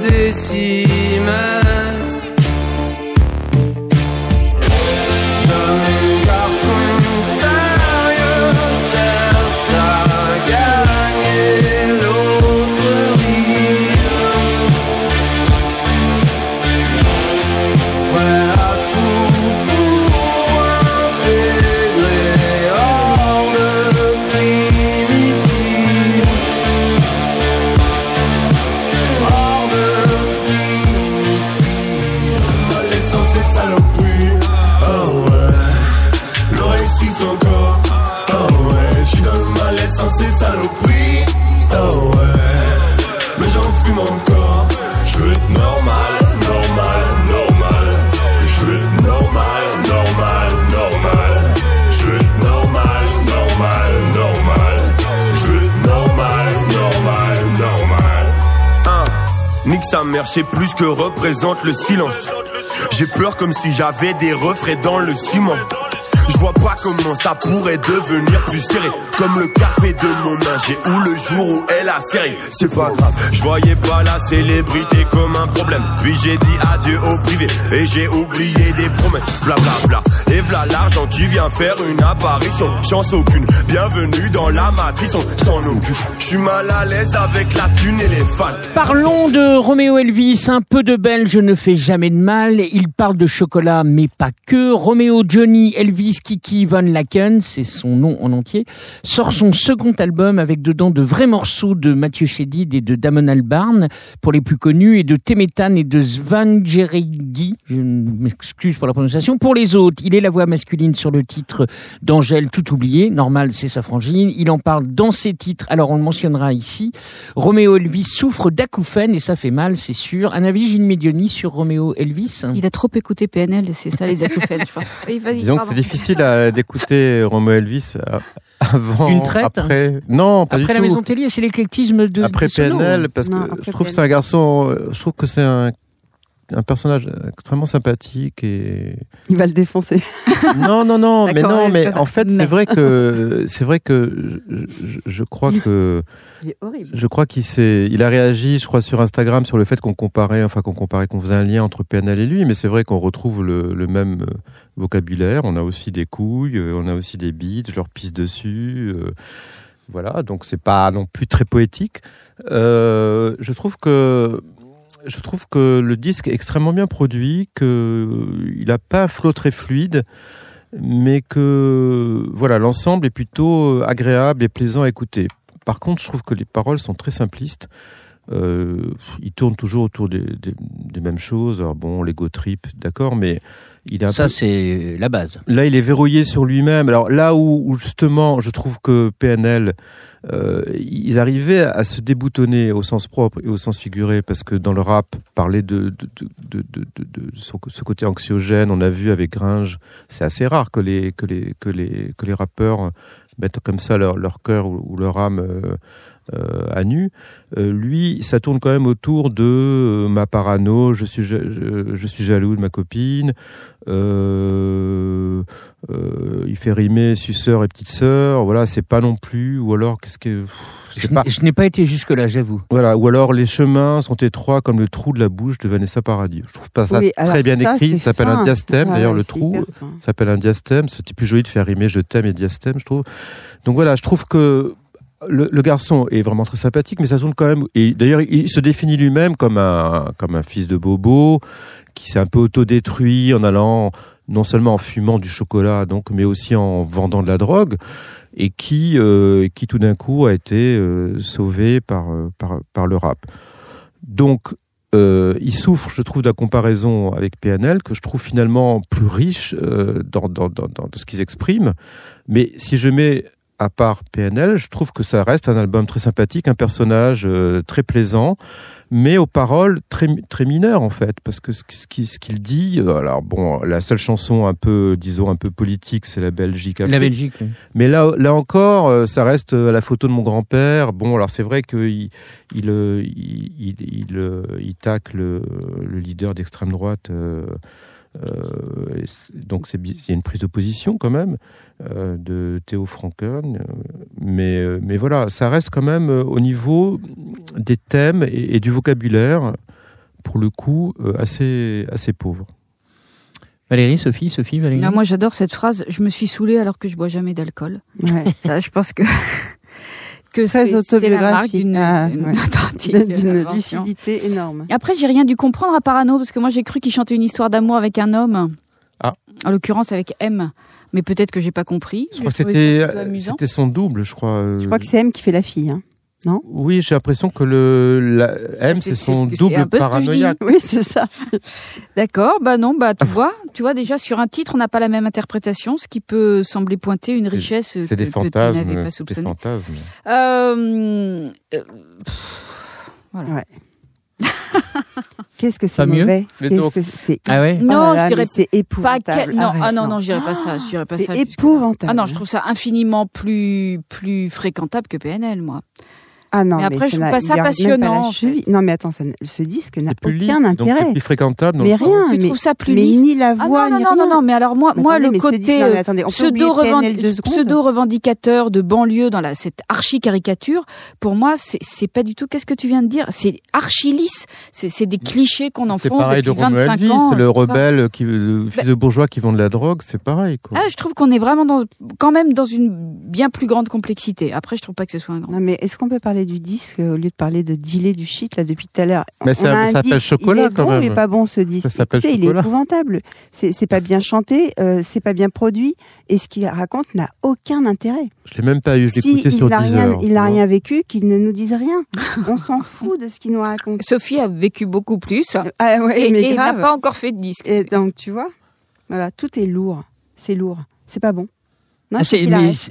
décimètre. Le. J'ai peur comme si j'avais des refrains dans le ciment. Je vois pas comment ça pourrait devenir plus serré. Comme le café de mon ingé Ou le jour où elle a serré C'est pas grave, je voyais pas la célébrité comme un problème. Puis j'ai dit adieu au privé Et j'ai oublié des promesses. Bla bla bla Et v'là l'argent qui vient faire une apparition Chance aucune, bienvenue dans la matrice On s'en occupe Je suis mal à l'aise avec la thune et les fans Parlons de Roméo Elvis, un peu de belge ne fait jamais de mal. Il parle de chocolat, mais pas que. Roméo, Johnny, Elvis Kiki Van Laken, c'est son nom en entier, sort son second album avec dedans de vrais morceaux de Mathieu Chédid et de Damon Albarn, pour les plus connus, et de Temetan et de Svangeregi, je m'excuse pour la prononciation, pour les autres. Il est la voix masculine sur le titre d'Angèle Tout oublié, normal c'est sa frangine, il en parle dans ses titres, alors on le mentionnera ici. Roméo Elvis souffre d'acouphènes et ça fait mal, c'est sûr. Un avis Gilles Medioni sur Roméo Elvis? Il a trop écouté PNL, c'est ça les acouphènes, je pense. Disons que c'est difficile à- d'écouter Romo Elvis euh, avant, Une traite après. Non, pas Après du la tout. maison Tellier, c'est l'éclectisme de après. PNL, parce Non, que après je trouve que c'est un garçon, euh, je trouve que c'est un, un personnage extrêmement sympathique et Il va le défoncer. [laughs] non non non mais non mais en fait c'est vrai que c'est vrai que je, je- je crois que Il est horrible. je crois qu'il s'est il a réagi je crois sur Instagram sur le fait qu'on comparait enfin qu'on comparait qu'on faisait un lien entre PNL et lui mais c'est vrai qu'on retrouve le, le même euh, vocabulaire. On a aussi des couilles euh, on a aussi des bites je leur pisse dessus euh, voilà. Donc c'est pas non plus très poétique. Euh, je trouve que je trouve que le disque est extrêmement bien produit, que il a pas un flow très fluide, mais que voilà l'ensemble est plutôt agréable et plaisant à écouter. Par contre, je trouve que les paroles sont très simplistes. Euh, ils tournent toujours autour des, des- des mêmes choses. Alors bon, l'ego trip, d'accord, mais il est un Ça, peu- c'est la base. Là, il est verrouillé sur lui-même. Alors là où, où justement, je trouve que PNL, euh, ils arrivaient à se déboutonner au sens propre et au sens figuré, parce que dans le rap, parler de, de, de, de, ce côté anxiogène, on a vu avec Gringe, c'est assez rare que les, que les, que les, que les rappeurs mettent comme ça leur, leur cœur ou, ou leur âme euh, euh, à nu. Euh, lui, ça tourne quand même autour de euh, ma parano, je suis, je suis jaloux de ma copine. Euh, euh, il fait rimer suceur et petite sœur. Voilà, c'est pas non plus. Ou alors, qu'est-ce que. pff, Je n'ai- je n'ai pas été jusque-là, j'avoue. Voilà, ou alors les chemins sont étroits comme le trou de la bouche de Vanessa Paradis. Je trouve pas ça Oui, très bien ça, écrit. Ça s'appelle un diastème. D'ailleurs, ouais, le trou s'appelle un diastème. C'était plus joli de faire rimer je t'aime et diastème, je trouve. Donc voilà, je trouve que le, le garçon est vraiment très sympathique, mais ça tourne quand même. Et d'ailleurs, il se définit lui-même comme un comme un fils de bobo qui s'est un peu autodétruit en allant non seulement en fumant du chocolat, donc, mais aussi en vendant de la drogue, et qui euh, qui tout d'un coup a été euh, sauvé par euh, par par le rap. Donc euh, il souffre, je trouve, de la comparaison avec PNL, que je trouve finalement plus riche euh, dans, dans, dans, dans ce qu'ils expriment. Mais si je mets à part PNL, je trouve que ça reste un album très sympathique, un personnage euh, très plaisant, mais aux paroles très, très mineures en fait, parce que ce, ce qui- ce qu'il dit, euh, alors bon, la seule chanson un peu, disons, un peu politique, c'est la Belgique. La. Belgique. oui. Mais là, là encore, euh, ça reste euh, la photo de mon grand-père. Bon, alors c'est vrai qu'il il, il, il, il, il tacle le, le leader d'extrême droite. euh, euh, donc il y a une prise de position quand même euh, de Théo Franken. euh, mais, euh, mais voilà, ça reste quand même euh, au niveau des thèmes et, et du vocabulaire, pour le coup, euh, assez, assez pauvre. Valérie, Sophie, Sophie, Valérie? Ah, moi, j'adore cette phrase. Je me suis saoulée alors que je bois jamais d'alcool. Ouais. Je pense que que c'est la marque d'une Ah, ouais. [laughs] invention. lucidité énorme. Après, j'ai rien dû comprendre à Parano parce que moi, j'ai cru qu'il chantait une histoire d'amour avec un homme. Ah. En l'occurrence, avec M. Mais peut-être que j'ai pas compris. Je crois que c'était son double, je crois. euh, Je crois que c'est M qui fait la fille. Hein. Oui, j'ai l'impression que le la, M, C'est- c'est c'est son c'est double peu ce que je dis. paranoïaque. Oui, c'est ça. D'accord, bah non, bah tu [laughs] vois, tu vois déjà sur un titre, on n'a pas la même interprétation, ce qui peut sembler pointer une richesse que, C'est des que tu n'avais fantasmes. pas C'est des fantasmes. Euh, euh, pff, voilà. [laughs] Qu'est-ce que c'est Pas mieux mauvais Qu'est-ce donc- que c'est Ah ouais Oh Non, là, je dirais c'est épouvantable. que- non, Arrête, ah non, non, je dirais pas ça, je dirais pas C'est ça. jusque-là. épouvantable. Ah non, je trouve ça infiniment plus plus fréquentable que PNL, moi. Ah non, Mais après, je trouve pas ça passionnant, en. Non, mais attends, ça, ce disque n'a C'est plus lisse, aucun donc c'est intérêt. plus fréquentable. donc- Mais rien, tu mais, trouves ça plus mais lisse ni la Ah voix, non, non, ni non, non, rien. non, mais alors moi, Mais moi attendez, le mais côté dit- non, mais euh, attendez, on peut oublier pseudo PNL deux secondes. pseudo revendicateur de banlieue dans la cette archi caricature, pour moi, c'est c'est pas du tout. Qu'est-ce que tu viens de dire? C'est archi lisse. C'est c'est des clichés qu'on C'est enfonce pareil de depuis Romain 25 Elvis, ans. le tout ça. rebelle, qui, le fils de bourgeois qui vend de la drogue, c'est pareil. Quoi. Ah, je trouve qu'on est vraiment dans, quand même dans une bien plus grande complexité. Après, je trouve pas que ce soit un grand. Non, mais est-ce qu'on peut parler parler du disque au lieu de parler de dealer du shit là depuis tout à l'heure. Mais On ça- a un ça s'appelle disque, Chocolat, il est quand bon, même. Il est pas bon ce disque. Ça s'appelle Écoutez, il est épouvantable. C'est c'est pas bien chanté, euh, c'est pas bien produit et ce qu'il raconte n'a aucun intérêt. Je l'ai même pas eu, je l'ai Si écouté sur il n'a Deezer. rien, il n'a rien vécu, qu'il ne nous dise rien. [laughs] On s'en fout de ce qu'il nous raconte. Sophie a vécu beaucoup plus Ah ouais, et, n'a pas encore fait de disque. Et donc tu vois, voilà, tout est lourd. C'est lourd. C'est pas bon. Non, Ah, c'est-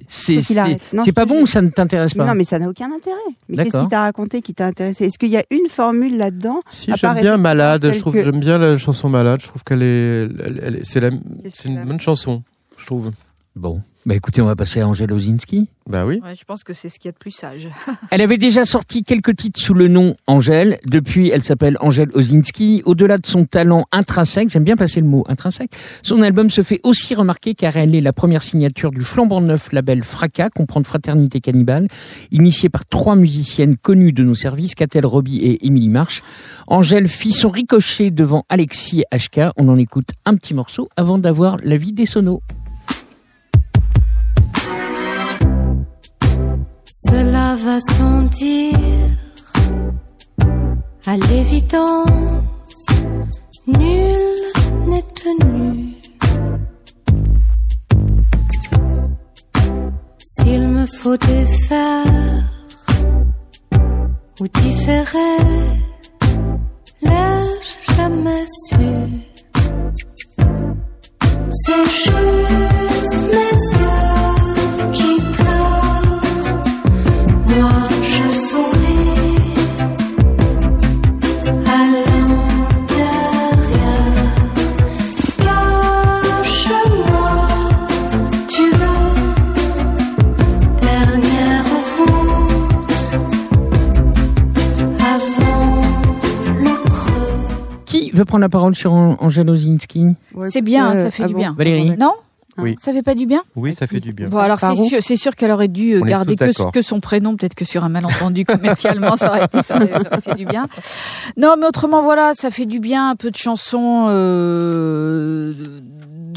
c'est- c'est. Non, c'est je pas bon ou ça ne t'intéresse pas Non, mais ça n'a aucun intérêt. Mais qu'est-ce qu'il t'a raconté qui t'a intéressé? Est-ce qu'il y a une formule là-dedans Si, j'aime bien Malade, je trouve, que- j'aime bien la chanson Malade, je trouve qu'elle est, elle- elle est- c'est la, c'est une bonne chanson, je trouve. Bon. Bah écoutez, on va passer à Angèle Ozinski. Bah oui. Ouais, je pense que c'est ce qu'il y a de plus sage. [laughs] Elle avait déjà sorti quelques titres sous le nom Angèle. Depuis, elle s'appelle Angèle Ozinski. Au-delà de son talent intrinsèque, j'aime bien placer le mot intrinsèque, son album se fait aussi remarquer car elle est la première signature du flambant neuf label Fracas, comprendre Fraternité Cannibale, initié par trois musiciennes connues de nos services, Catel Roby et Émilie March. Angèle fit son ricochet devant Alexis et HK. On en écoute un petit morceau avant d'avoir l'avis des sonos. Cela va sans dire, à l'évidence, nul n'est tenu. S'il me faut défaire ou différer, l'ai-je jamais su. C'est Prendre la parole sur An- Angèle Ozinski Ouais, C'est bien, euh, ça fait ah du bon bien. Valérie Non Oui. Ça fait pas du bien Oui, ça fait du bien. Bon, alors c'est sûr, c'est sûr qu'elle aurait dû On garder que, son prénom, peut-être que sur un malentendu [laughs] commercialement, ça aurait, été, ça aurait fait du bien. Non, mais autrement, voilà, ça fait du bien, un peu de chansons, euh,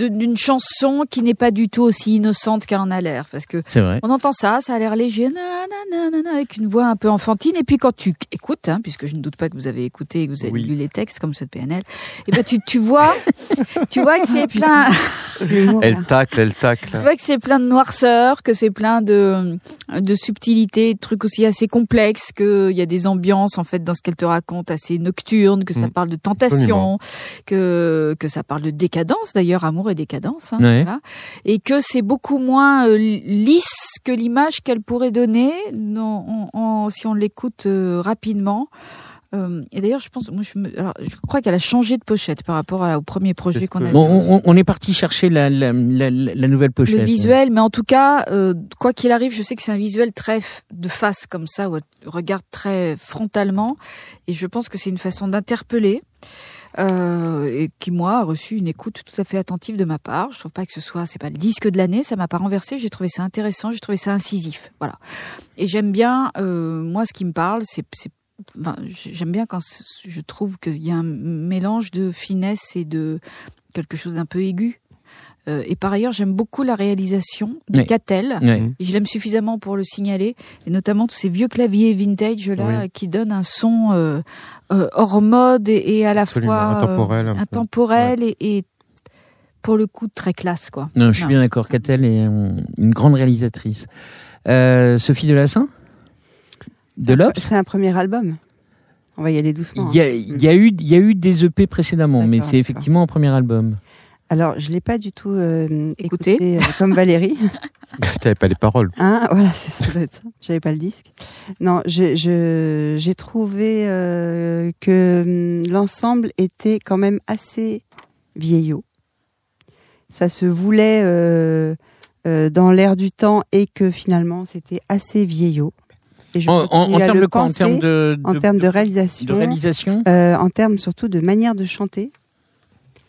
d'une chanson qui n'est pas du tout aussi innocente qu'elle en a l'air, parce que on entend ça, ça a l'air léger, nanana, avec une voix un peu enfantine. Et puis quand tu écoutes, hein, puisque je ne doute pas que vous avez écouté et que vous avez Oui. lu les textes comme ceux de PNL, et ben tu, tu vois, [laughs] tu vois que c'est plein. [laughs] Elle tacle, elle tacle. tu vois que c'est plein de noirceur, que c'est plein de de subtilité, de trucs aussi assez complexes, que il y a des ambiances en fait dans ce qu'elle te raconte assez nocturnes, que ça Mm. parle de tentation, Absolument. que que ça parle de décadence d'ailleurs, amour et décadence, hein, Ouais. voilà. et que c'est beaucoup moins euh, lisse que l'image qu'elle pourrait donner si on l'écoute euh, rapidement. Euh, et d'ailleurs, je pense, moi, je, me- alors, je crois qu'elle a changé de pochette par rapport à- au premier projet qu'on a. Bon, on, on- on est parti chercher la, la, la, la nouvelle pochette. le visuel, mais en tout cas, euh, quoi qu'il arrive, je sais que c'est un visuel très de face comme ça, où elle regarde très frontalement, et je pense que c'est une façon d'interpeller. Euh, et qui moi a reçu une écoute tout à fait attentive de ma part. Je trouve pas que ce soit, c'est pas le disque de l'année, ça m'a pas renversé. J'ai trouvé ça intéressant, j'ai trouvé ça incisif, voilà. Et j'aime bien, euh, moi, ce qui me parle, c'est, j'aime bien quand je trouve qu'il y a un mélange de finesse et de quelque chose d'un peu aigu. Euh, et par ailleurs, j'aime beaucoup la réalisation de Oui. Catel. Et Je l'aime suffisamment pour le signaler, et notamment tous ces vieux claviers vintage là Oui. qui donnent un son euh, euh, hors mode et, et à la Absolument, fois euh, intemporel intemporel et, et pour le coup très classe quoi. Non, je suis Non. bien d'accord. Catel est une grande réalisatrice. Euh, Sophie Delassin De C'est un- l'Obs C'est un premier album. On va y aller doucement. il y, hein. a, y a eu, il y a eu des EP précédemment, mais c'est effectivement un premier album. Alors, je l'ai pas du tout euh, Écouté. écouté, euh, comme Valérie. [laughs] T'avais pas les paroles. Hein, [laughs] voilà, c'est ça doit être ça. J'avais pas le disque. Non, je- je- j'ai trouvé euh, que hum, l'ensemble était quand même assez vieillot. Ça se voulait euh, euh, dans l'air du temps et que finalement c'était assez vieillot. Et je En, en- en termes de quoi? En termes de, en termes de réalisation, de réalisation? euh, en termes surtout de manière de chanter.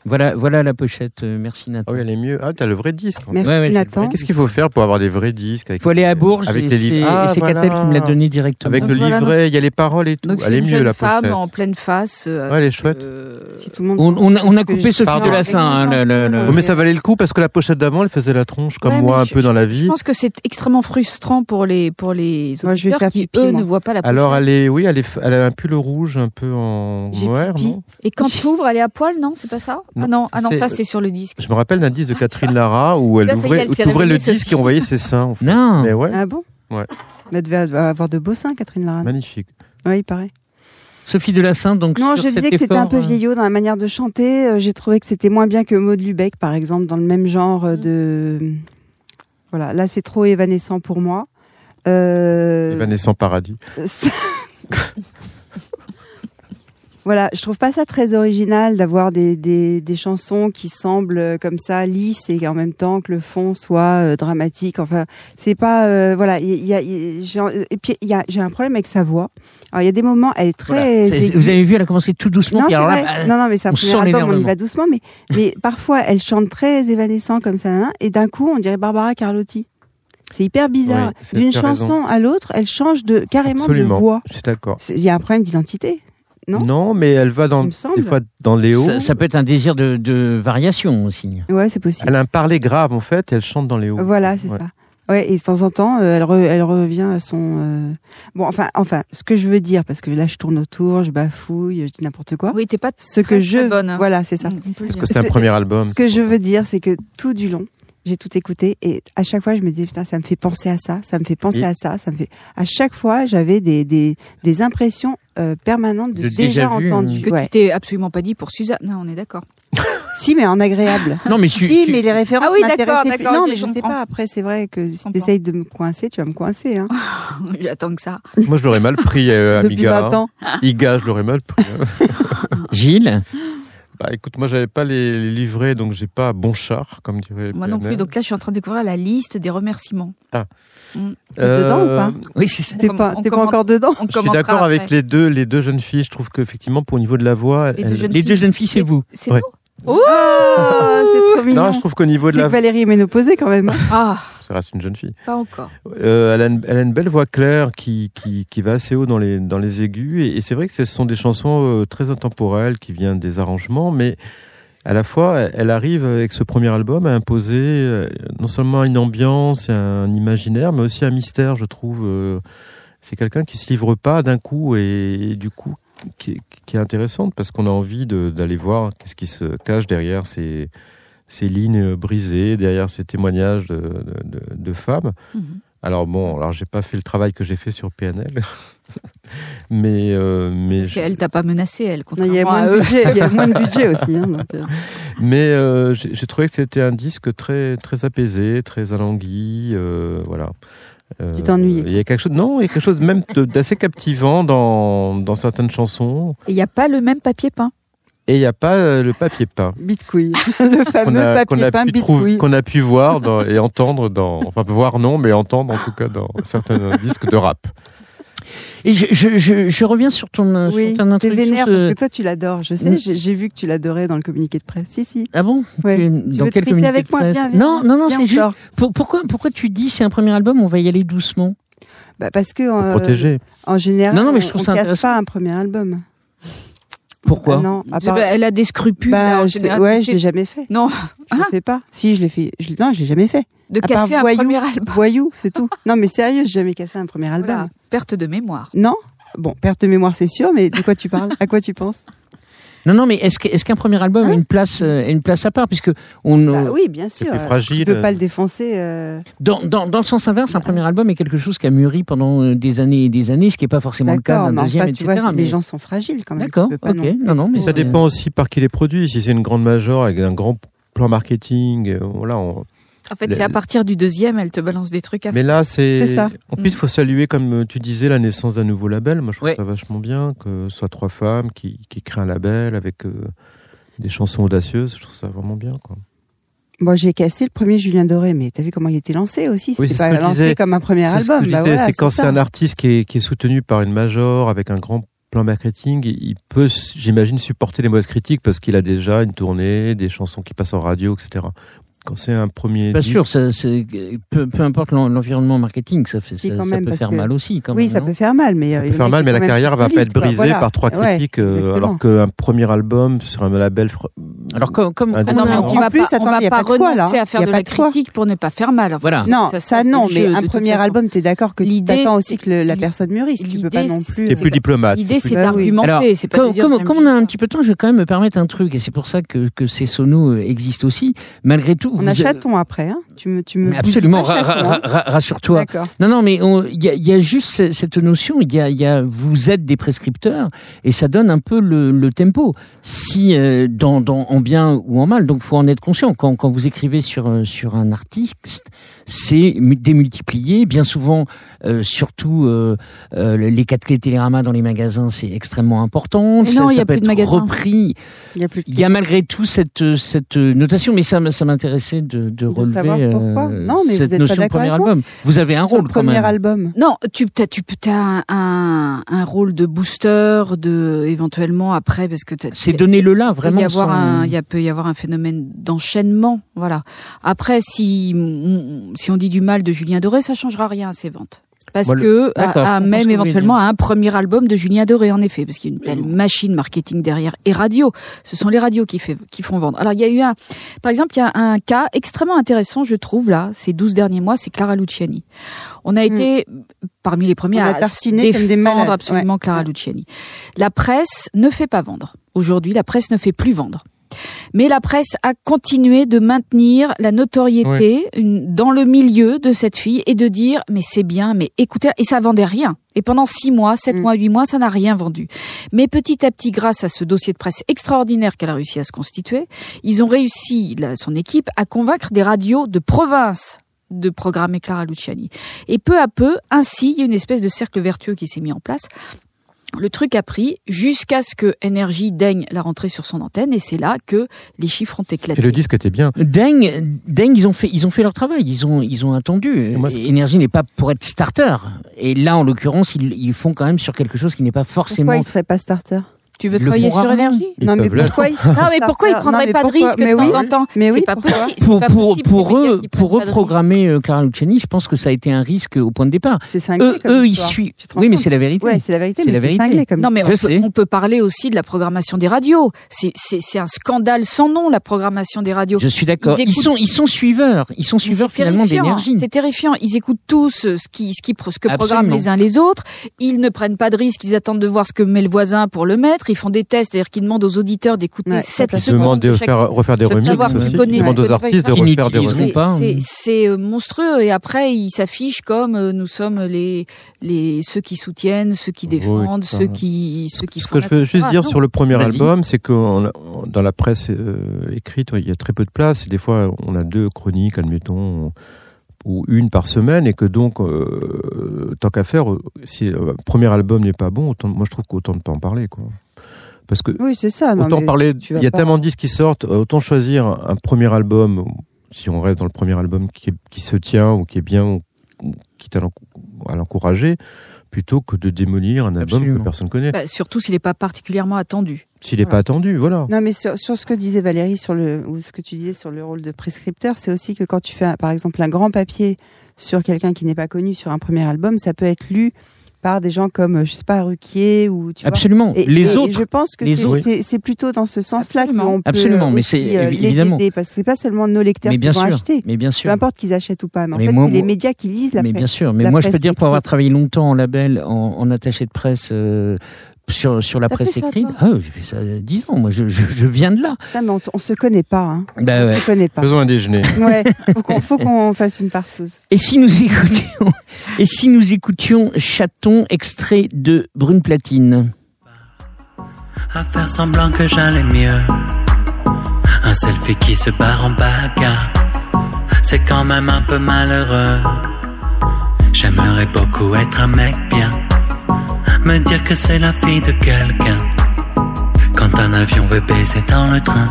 Voilà, voilà la pochette. euh, Merci Nathan. Ah oui, elle est mieux. Ah, t'as le vrai disque. en fait. Merci Ouais, Nathan. Qu'est-ce qu'il faut faire pour avoir des vrais disques avec Il faut aller à Bourges avec c'est livres. Ah, et c'est voilà. Catel qui me l'a donné directement. Avec le Voilà, livret, il y a les paroles et tout. Donc Elle c'est est une mieux la femme pochette. en pleine face. euh, Ouais, elle est chouette. euh, Si tout le monde. On, on a, on a coupé Sophie Pardon. de Lassin. hein, le- le- le- Oh, mais ça valait le coup parce que la pochette d'avant, elle faisait la tronche comme Ouais, moi un je- peu dans la Je vie. pense que c'est extrêmement frustrant pour les pour les Moi, je vais auditeurs faire qui eux ne voient pas la pochette. Alors elle est, oui, elle est, elle a un pull rouge un peu en non? Et quand tu ouvres, elle est à poil, non? C'est pas ça? Non, Ah non, ah non, ça c'est sur le disque. Je me rappelle d'un disque de Catherine Lara où elle Là, ouvrait, où ouvrais le disque Sophie. et on voyait ses seins. en fait. Non. Mais ouais, Ah bon? Ouais. Elle devait avoir de beaux seins, Catherine Laranne. magnifique. Oui, il paraît. Sophie de Lassin, donc. Non, sur je disais que c'était un peu euh, vieillot dans la manière de chanter. Euh, J'ai trouvé que c'était moins bien que Maud Lubeck, par exemple, dans le même genre euh, de. Voilà, là c'est trop évanescent pour moi. Euh... Evanescent Paradis. [laughs] voilà, je trouve pas ça très original d'avoir des, des, des chansons qui semblent euh, comme ça lisses et en même temps que le fond soit euh, dramatique. Enfin, c'est pas euh, voilà. Il y a, il y a- j'ai- et puis il y a j'ai un problème avec sa voix. Alors il y a des moments, elle est très. Vous avez vu, elle a commencé tout doucement. Non, puis c'est alors là, vrai. bah, non, non, mais c'est un on premier album, on y va doucement, mais, [laughs] mais parfois elle chante très évanescent comme ça, et d'un coup on dirait Barbara Carlotti. C'est hyper bizarre. D'une chanson à l'autre, elle change de carrément Absolument. de voix. Je suis d'accord. Il y a un problème d'identité. Non mais elle va dans, des fois dans les hauts. ça, ça peut être un désir de, de variation aussi. Ouais, c'est possible. Elle a un parler grave en fait, et elle chante dans les hauts. Voilà, c'est Ouais. ça. Ouais, et de temps en temps, euh, elle, re- elle revient à son. euh, Bon, enfin, enfin, ce que je veux dire, parce que là, je tourne autour, je bafouille, je dis n'importe quoi. Oui, t'es pas Ce très, que je, très bonne. voilà, c'est ça. Le Parce que c'est un [laughs] premier album. Ce que je veux dire, c'est que tout du long, j'ai tout écouté et à chaque fois, je me disais putain, ça me fait penser à ça, ça me fait penser à ça, ça me fait. À chaque fois, j'avais des des, des impressions euh, permanentes de, De déjà, déjà vu, entendu. euh, Que Ouais. tu t'es absolument pas dit pour Suzanne. Non, on est d'accord. [laughs] Si, mais en agréable. Non, mais je suis- si, je- mais les références Ah oui, m'intéressaient plus. Non, mais je je sais pas. Après, c'est vrai que si t'essayes de me coincer, tu vas me coincer. Hein. [laughs] J'attends que ça. Moi, je l'aurais mal pris, euh, [laughs] Depuis Amiga. 20 ans. Iga, je l'aurais mal pris. hein. Gilles, bah, écoute, moi, j'avais pas les, livrets, donc j'ai pas bon char, comme dirait. Moi non plus. Donc là, je suis en train de découvrir la liste des remerciements. T'es dedans ou pas oui, c'est ça. T'es pas, pas encore dedans On Je suis d'accord avec les deux, les deux jeunes filles. Je trouve qu'effectivement, pour au niveau de la voix, Les elles- deux jeunes Les deux jeunes filles, c'est vous. C'est Ouais. nous Ouh Ah, c'est trop mignon. non, je trouve qu'au niveau de la que Valérie est ménopausée quand même. [laughs] Ah, ça reste une jeune fille. pas encore. Euh, elle, a une, elle a une belle voix claire qui, qui, qui va assez haut dans les, dans les aigus. Et, et c'est vrai que ce sont des chansons euh, très intemporelles qui viennent des arrangements, mais à la fois, elle, elle arrive avec ce premier album à imposer euh, non seulement une ambiance et un imaginaire, mais aussi un mystère, je trouve. euh, c'est quelqu'un qui se livre pas d'un coup et, et du coup qui est, qui est intéressante parce qu'on a envie d'aller voir qu'est-ce qui se cache derrière ces, ces lignes brisées, derrière ces témoignages de, de, de- de femmes. Mhm. Alors bon, alors j'ai pas fait le travail que j'ai fait sur PNL, [laughs] mais euh, mais Parce je- qu'elle t'a pas menacé, elle, Il y a moins à de eux. budget, il y a [laughs] moins de budget aussi. Hein, donc, euh. mais euh, j'ai j'ai trouvé que c'était un disque très très apaisé, très alangui, euh, voilà. Euh, Tu ennuyé. Il y a quelque chose, non, il y a quelque chose même d'assez captivant dans dans certaines chansons. Il n'y a pas le même papier peint. Et il n'y a pas euh, le papier peint Bitcouille. [laughs] Le fameux a, papier a peint pu trouver- bitcouille. qu'on a pu voir dans- et entendre dans, enfin voir non, mais entendre en tout cas dans certains disques de rap. Et je, je, je, je reviens sur ton, Oui, sur ton introduction. vénère ce- parce que toi tu l'adores. Je sais, Mm. j'ai vu que tu l'adorais dans le communiqué de presse. Si, si. Ah bon Ouais. Tu- Tu Dans veux te quel communiqué avec de moi? presse Viens, viens, Non, non, non, c'est on juste. Pour- pourquoi, pourquoi tu dis c'est un premier album, on va y aller doucement? Bah, Parce que euh, protéger. en général, Non, non, mais je on- trouve on ça casse intéressant. pas un premier album. Pourquoi Ah non, à part- Elle a des scrupules. Bah, là, en je sais- général, ouais, je l'ai jamais fait. Non, Je le fais pas. Si, je l'ai fait. Je, l'ai- non, je l'ai jamais fait. de À part casser un voyou, premier album. Voyou, c'est tout. Non, mais sérieux, j'ai jamais cassé un premier album. Voilà, perte de mémoire. Non Bon, perte de mémoire, c'est sûr, mais de quoi tu parles? À quoi tu penses? Non, non, mais est-ce que- est-ce qu'un premier album a une place, euh, une place à part puisque on, Bah euh, oui, bien sûr. plus euh, fragile. Tu peux pas le défoncer. euh, dans, dans, dans le sens inverse, un premier album est quelque chose qui a mûri pendant euh, des années et des années, ce qui n'est pas forcément le cas d'un deuxième, enfin, etc. vois, mais- les gens sont fragiles quand même. D'accord, ok, non- non, non, mais Ça c'est- dépend aussi par qui les produit. Si c'est une grande major avec un grand plan marketing, euh, voilà. on- En fait, c'est à partir du deuxième, elle te balance des trucs à Mais là, c'est. C'est ça. En plus, il faut saluer, comme tu disais, la naissance d'un nouveau label. Moi, je trouve Ouais. ça vachement bien que ce soit trois femmes qui, qui créent un label avec euh, des chansons audacieuses. Je trouve ça vraiment bien. Quoi. Moi, j'ai cassé le premier Julien Doré, mais t'as vu comment il était lancé aussi? Oui, C'était c'est ce pas lancé disais. comme un premier C'est ce que album. Bah voilà, c'est quand c'est un artiste qui est, qui est soutenu par une major avec un grand plan marketing, il peut, j'imagine, supporter les mauvaises critiques parce qu'il a déjà une tournée, des chansons qui passent en radio, etc. Quand c'est un premier. Pas disque- sûr, ça, c'est- peu, peu importe l'en- l'environnement marketing, ça, fait, Si, ça, peut faire que- mal aussi. Quand Oui, même, ça peut faire mal, mais Ça euh, peut faire mal, mais la carrière va pas être quoi. brisée Voilà. par trois Ouais, critiques, euh, alors qu'un premier album sur un label. fr- Alors, comme, comme, Ah, Ah non, mais En on va plus, pas, on va y a pas pas de quoi, là, renoncer à faire de la critique pour ne pas faire mal. Enfin, Voilà. Non, ça, non, mais un premier album, t'es d'accord que tu L'idée, t'attends aussi que la personne mûrisse. Tu peux pas non plus. T'es plus diplomate. L'idée, c'est Bah d'argumenter. Alors, c'est pas comme, de dire comme, j'aime comme on a un petit peu de temps, je vais quand même me permettre un truc, et c'est pour ça que, que ces sonos existent aussi. Malgré tout, On vous- a chaton après, hein? Tu me, tu me. Mais absolument, ra- ra- hein? ra- rassure-toi. Non, non, mais il y y a juste ce- cette notion. Il y a, il y a, vous êtes des prescripteurs et ça donne un peu le, le tempo. Si euh, dans, dans en bien ou en mal, donc faut en être conscient. Quand, quand vous écrivez sur euh, sur un artiste, c'est mu- démultiplié. Bien souvent, euh, surtout euh, euh, les quatre clés Télérama dans les magasins, c'est extrêmement important. Mais Ça- non, il y ça a peut plus de magasins. repris. Il y a plus de Il y a malgré tout cette cette notation, mais ça, m'intéressait de, de relever pourquoi. euh, Non, mais vous cette êtes pas notion de d'accord premier album. Vous avez un Sur rôle le quand premier même. album. Non, tu as, tu as un, un, rôle de booster, de éventuellement après, parce que t'as- C'est donner-le là, Il peut vraiment. y avoir sans- un, il y a, peut y avoir un phénomène d'enchaînement, voilà. Après, si on- si on dit du mal de Julien Doré, ça changera rien à ses ventes. Parce que, à- à ce même éventuellement à un premier album de Julien Doré, en effet, parce qu'il y a une telle machine marketing derrière et radio. Ce sont les radios qui, fait, qui font vendre. Alors, il y a eu un, par exemple, il y a un cas extrêmement intéressant, je trouve, là, ces 12 derniers mois, c'est Clara Luciani. On a été parmi les premiers Hmm. À des défendre malades, absolument ouais. Clara Luciani. La presse ne fait pas vendre. Aujourd'hui, la presse ne fait plus vendre. Mais la presse a continué de maintenir la notoriété une- dans le milieu de cette fille et de dire mais c'est bien, mais écoutez, et ça vendait rien. Et pendant six mois, sept Mm. mois, huit mois, ça n'a rien vendu. Mais petit à petit, grâce à ce dossier de presse extraordinaire qu'elle a réussi à se constituer, ils ont réussi, la- son équipe, à convaincre des radios de province de programmer Clara Luciani. Et peu à peu, ainsi, il y a une espèce de cercle vertueux qui s'est mis en place. Le truc a pris jusqu'à ce que Énergie daigne la rentrée sur son antenne et c'est là que les chiffres ont éclaté. Et le disque était bien. Deng, Deng, ils ont fait, ils ont fait leur travail. Ils ont, ils ont attendu. Énergie n'est pas pour être starter. Et là, en l'occurrence, ils, ils font quand même sur quelque chose qui n'est pas forcément. Pourquoi il serait pas starter? Tu veux travailler sur rarement. Énergie Ils Non, mais pourquoi Non, [laughs] mais pourquoi ils prendraient Non, mais pas de pourquoi- risque de temps en temps Mais oui, pas possible. Pour, pas pour, possible, pour ces médias eux, pour reprogrammer euh, Clara Luciani, je pense que ça a été un risque au point de départ. C'est cinglé Eux, comme eux ils suivent. Oui, mais c'est la vérité. Ouais, c'est la vérité, C'est la vérité. cinglé comme Non, mais Je on sais. peut, on peut parler aussi de la programmation des radios. C'est- C'est c'est un scandale sans nom, la programmation des radios. Je suis d'accord. Ils sont, ils sont suiveurs. Ils sont suiveurs c'est finalement terrifiant, d'énergie. C'est terrifiant. Ils écoutent tous euh, ce qui, ce qui, ce que programment les uns les autres. Ils ne prennent pas de risques. Ils attendent de voir ce que met le voisin pour le mettre. Ils font des tests, c'est-à-dire qu'ils demandent aux auditeurs d'écouter Ouais, 7 complètement. Ils secondes. demandent de chaque- faire, refaire des remixes aussi. connaît- demandent aux artistes de refaire des remixes. pas. C'est- euh, monstrueux et après ils s'affichent comme euh, nous sommes les les ceux qui soutiennent, ceux qui défendent, ceux qui ceux qui Ce font que je veux juste dire sur le premier album, c'est que dans la presse euh, écrite, il y a très peu de place. Et des fois, on a deux chroniques, admettons, ou une par semaine, et que donc, euh, tant qu'à faire, si le premier album n'est pas bon, autant, moi je trouve qu'autant ne pas en parler, quoi. Parce que Oui, c'est ça. non, autant parler, il y a pas- tellement de disques qui sortent, euh, autant choisir un premier album, si on reste dans le premier album qui, est- qui se tient ou qui est bien, ou, ou quitte à l'en- à l'encourager, plutôt que de démolir un album Absolument. que personne connaît. Bah, surtout s'il n'est pas particulièrement attendu. S'il n'est pas attendu, voilà. Non, mais sur, sur ce que disait Valérie, sur le, ou ce que tu disais sur le rôle de prescripteur, c'est aussi que quand tu fais, un- par exemple, un grand papier sur quelqu'un qui n'est pas connu sur un premier album, ça peut être lu par des gens comme, euh, je sais pas, Ruquier ou tu vois. Absolument. Et- les et- et autres. je pense que c'est- autres. c'est c'est plutôt dans ce sens-là qu'on peut Absolument, mais c'est- euh, évidemment. aider, parce que c'est pas seulement nos lecteurs Mais qui vont acheter, Mais bien peu sûr. importe qu'ils achètent ou pas. Mais en fait, c'est les médias qui lisent la Mais presse. bien sûr, mais moi je peux dire pour avoir travaillé longtemps en label, en, en attaché de presse euh, sur sur la presse ça, écrite. Ah, j'ai fait ça dix ans. Moi, je, je, je viens de là. Putain, mais on, on se connaît pas. Hein. Bah on ouais. se connaît pas. Faisons un déjeuner. [laughs] Ouais, faut qu'on faut qu'on fasse une partouze. Et si nous écoutions, et si nous écoutions Chaton extrait de Brune Platine? à faire semblant que j'allais mieux. Un selfie qui se barre en bagarre, c'est quand même un peu malheureux. J'aimerais beaucoup être un mec bien, me dire que c'est la fille de quelqu'un. Quand un avion veut baiser dans le train,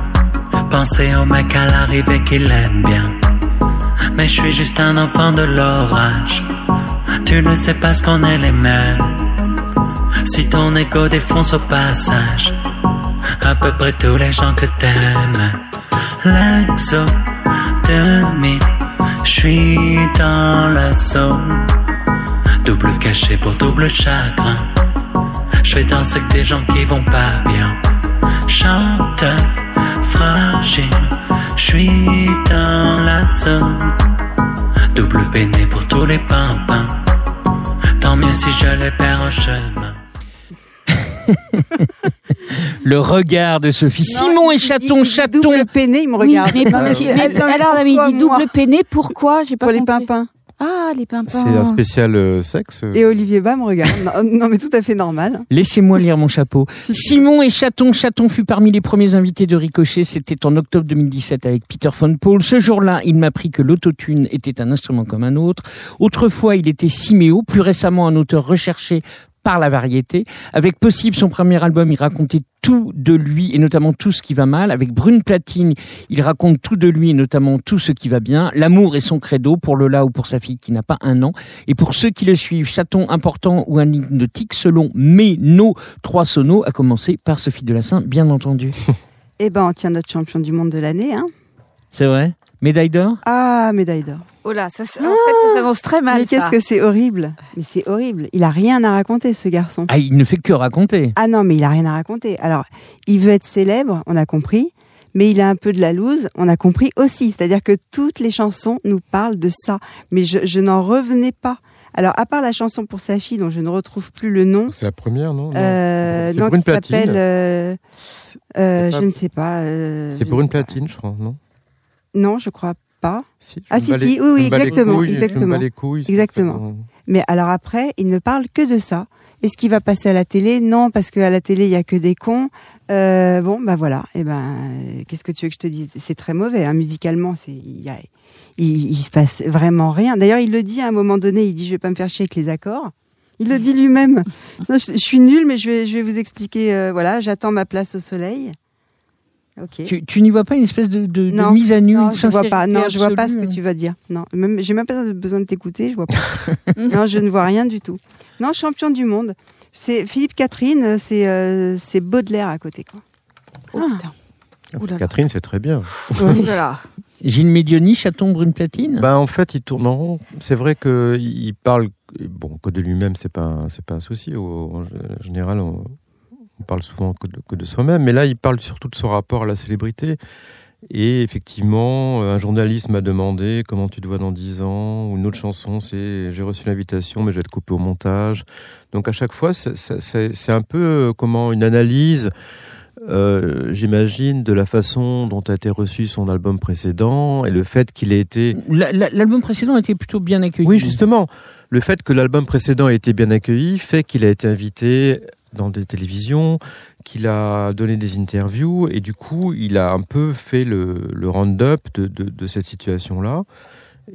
penser au mec à l'arrivée qui l'aime bien. Mais je suis juste un enfant de l'orage, tu ne sais pas ce qu'on est les mêmes. Si ton ego défonce au passage, à peu près tous les gens que t'aimes. L'exo demi, je suis dans la zone. Double cachet pour double chagrin. Je fais danser que des gens qui vont pas bien. Chanteur fragile, je suis dans la zone. Double peiné pour tous les pimpins. Tant mieux si je les perds en chemin. [laughs] Le regard de Sophie. Non, Simon et chaton, chaton. Double peiné, il me Oui, regarde. mais, [laughs] Non, mais mais- c'est- mais- non, mais alors, mais il dit double peiné, pourquoi? J'ai pas Pour les pimpins. Ah, les pimpins. C'est un spécial euh, sexe. euh. Et Olivier Bas me regarde. Non, non, mais tout à fait normal. [laughs] Laissez-moi lire mon chapeau. [laughs] Simon et Chaton. Chaton fut parmi les premiers invités de Ricochet. C'était en octobre 2017 avec Peter von Paul. Ce jour-là, il m'a appris que l'autotune était un instrument comme un autre. Autrefois, il était siméo. Plus récemment, un auteur recherché par la variété. Avec Possible, son premier album, il racontait tout de lui et notamment tout ce qui va mal. Avec Brune Platine, il raconte tout de lui et notamment tout ce qui va bien. L'amour est son credo pour Lola ou pour sa fille qui n'a pas un an. Et pour ceux qui le suivent, chaton important ou un hypnotique, selon mes, nos trois sonos, à commencer par Sophie Delassin, bien entendu. [laughs] Eh ben, on tient notre champion du monde de l'année, hein. C'est vrai Médaille d'or? Ah, médaille d'or. Oh là, ça, en fait, ça s'annonce très mal. Mais qu'est-ce que c'est horrible. Mais c'est horrible. Il a rien à raconter, ce garçon. Ah, il ne fait que raconter. Ah non, mais il a rien à raconter. Alors, il veut être célèbre, on a compris, mais il a un peu de la loose, on a compris aussi. C'est-à-dire que toutes les chansons nous parlent de ça. Mais je, je n'en revenais pas. Alors, à part la chanson pour sa fille, dont je ne retrouve plus le nom, C'est la première, non, Non. euh, C'est non, pour une qui s'appelle, platine. euh, euh, c'est pas- je ne sais pas. euh, C'est pour ne une pas. platine, je crois, non? Non, je crois pas. Si, Ah, si, si, oui, oui, exactement, couilles, exactement. les couilles, Exactement. Mais alors après, il ne parle que de ça. Est-ce qu'il va passer à la télé Non, parce qu'à la télé, il y a que des cons. Euh, bon, bah voilà. Et ben, euh, qu'est-ce que tu veux que je te dise? C'est très mauvais. Hein. Musicalement, c'est il, il, il se passe vraiment rien. D'ailleurs, il le dit à un moment donné. Il dit, je vais pas me faire chier avec les accords. Il le dit lui-même. [laughs] Je suis nul, mais je vais, je vais vous expliquer. euh, voilà, j'attends ma place au soleil. Tu, tu n'y vois pas une espèce de, de, de Non, mise à nu, non, une je vois pas. Non, je vois pas ce que tu vas dire. Non, même j'ai même pas besoin de t'écouter. Je vois pas. [laughs] non, je ne vois rien du tout. Non, champion du monde. C'est Philippe Catherine. C'est euh, c'est Baudelaire à côté. Quoi. Oh, Ah. putain. Ouh là là. Catherine, c'est très bien. [laughs] Oui. Ouh là là. Gilles Médioni, Chaton, Brune Platine Bah, en fait, il tourne en rond. C'est vrai qu'il il parle, bon, que de lui-même, c'est pas, c'est pas un souci. Au- En général, on, on parle souvent que de, soi-même, mais là, il parle surtout de son rapport à la célébrité. Et effectivement, un journaliste m'a demandé comment tu te vois dans 10 ans, ou une autre chanson, c'est j'ai reçu l'invitation, mais je vais te couper au montage. Donc à chaque fois, c'est- un peu euh, comment une analyse, euh, j'imagine, de la façon dont a été reçu son album précédent et le fait qu'il ait été La- la- L'album précédent était plutôt bien accueilli. oui, justement. Le fait que l'album précédent ait été bien accueilli fait qu'il a été invité dans des télévisions, qu'il a donné des interviews, et du coup, il a un peu fait le, le round-up de, de, cette situation-là.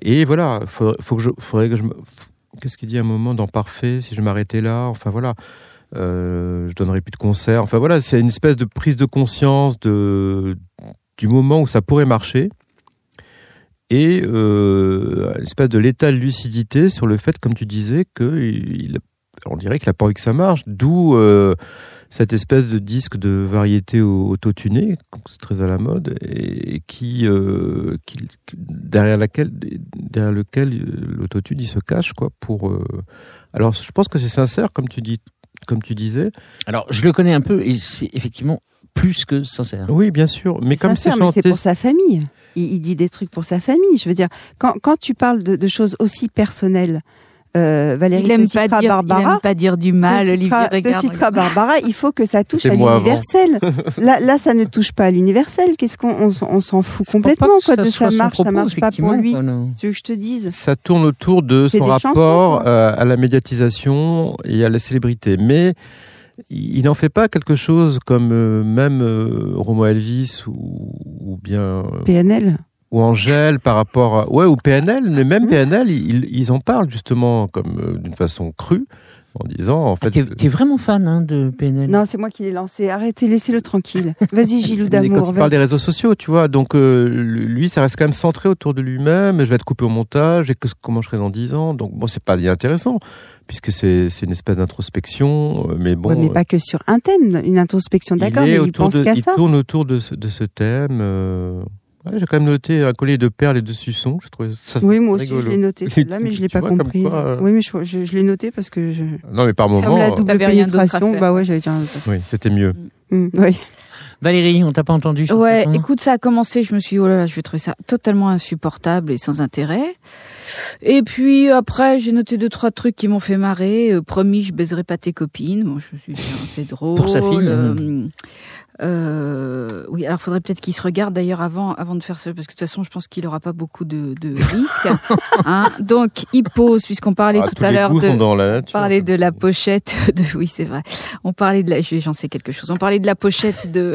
Et voilà, faut, faut que je, faudrait que je. Qu'est-ce qu'il dit à un moment dans Parfait, si je m'arrêtais là Enfin voilà, euh, je donnerais plus de concerts. Enfin voilà, c'est une espèce de prise de conscience de, du moment où ça pourrait marcher et euh, une espèce de l'état de lucidité sur le fait, comme tu disais, que il, on dirait qu'il n'a pas envie que ça marche, d'où euh, cette espèce de disque de variété au- autotuné, c'est très à la mode, et, et qui, euh, qui- derrière laquelle, derrière lequel euh, l'autotune il se cache, quoi. Pour euh, alors, je pense que c'est sincère, comme tu dis, comme tu disais. Alors, je le connais un peu et c'est effectivement plus que sincère. Oui, bien sûr, mais comme c'est Sincère, mais c'est chanté, pour sa famille. Il, il dit des trucs pour sa famille. Je veux dire, quand, quand tu parles de, de choses aussi personnelles, euh, Valérie Il aime te pas dire, il Barbara. aime pas dire du mal, te Olivier. citera, te regarde, citera. Barbara, il faut que ça [laughs] touche à l'universel. [laughs] là, là, ça ne touche pas à l'universel. Qu'est-ce qu'on on, s'en fout complètement quoi, ça de ça marche, ça marche pas pour lui. veux que je te dise? Ça tourne autour de son rapport chansons, euh, à la médiatisation et à la célébrité. Mais il n'en fait pas quelque chose comme euh, même euh, Romo Elvis ou, ou bien euh, PNL. Ou Angèle par rapport à ouais ou PNL mais Mmh. même PNL ils, ils en parlent justement comme euh, d'une façon crue en disant en fait. T'es t'es vraiment fan hein, de PNL Non, c'est moi qui l'ai lancé. Arrêtez, laissez-le tranquille. Vas-y, Gilou [laughs] d'amour. quand tu parles des réseaux sociaux, tu vois, donc euh, lui, ça reste quand même centré autour de lui-même. Je vais être coupé au montage et que, comment je serai dans 10 ans. Donc bon, c'est pas intéressant puisque c'est c'est une espèce d'introspection. euh, Mais bon, Ouais, mais pas que sur un thème, une introspection, il d'accord, mais il pense de- qu'à il ça. tourne autour de ce, de ce thème. euh, ouais, J'ai quand même noté un collier de perles et de suçons. Je trouvais ça Oui, moi aussi, rigolo. je l'ai noté, [laughs] celle-là, mais je l'ai pas comme compris. quoi, euh, Oui, mais je, je, je l'ai noté parce que je... Non, mais par Comme moment, la euh, double pénétration, bah ouais, j'avais déjà... oui, c'était mieux. Hmm, oui. Valérie, on t'a pas entendu Ouais, écoute, ça a commencé, je me suis dit, oh là là, je vais trouver ça totalement insupportable et sans intérêt. Et puis après, j'ai noté deux, trois trucs qui m'ont fait marrer. Euh, promis, je baiserai pas tes copines. Bon, je suis c'est drôle. Pour sa fille, Euh, euh, oui, alors faudrait peut-être qu'il se regarde d'ailleurs avant, avant de faire ça, parce que de toute façon, je pense qu'il aura pas beaucoup de, de risques. [laughs] hein. Donc, il pose, puisqu'on parlait Ah, tout à l'heure de... dans la nature. parlait de la pochette [laughs] de oui c'est vrai. On parlait de la j'en sais quelque chose. On parlait de la pochette de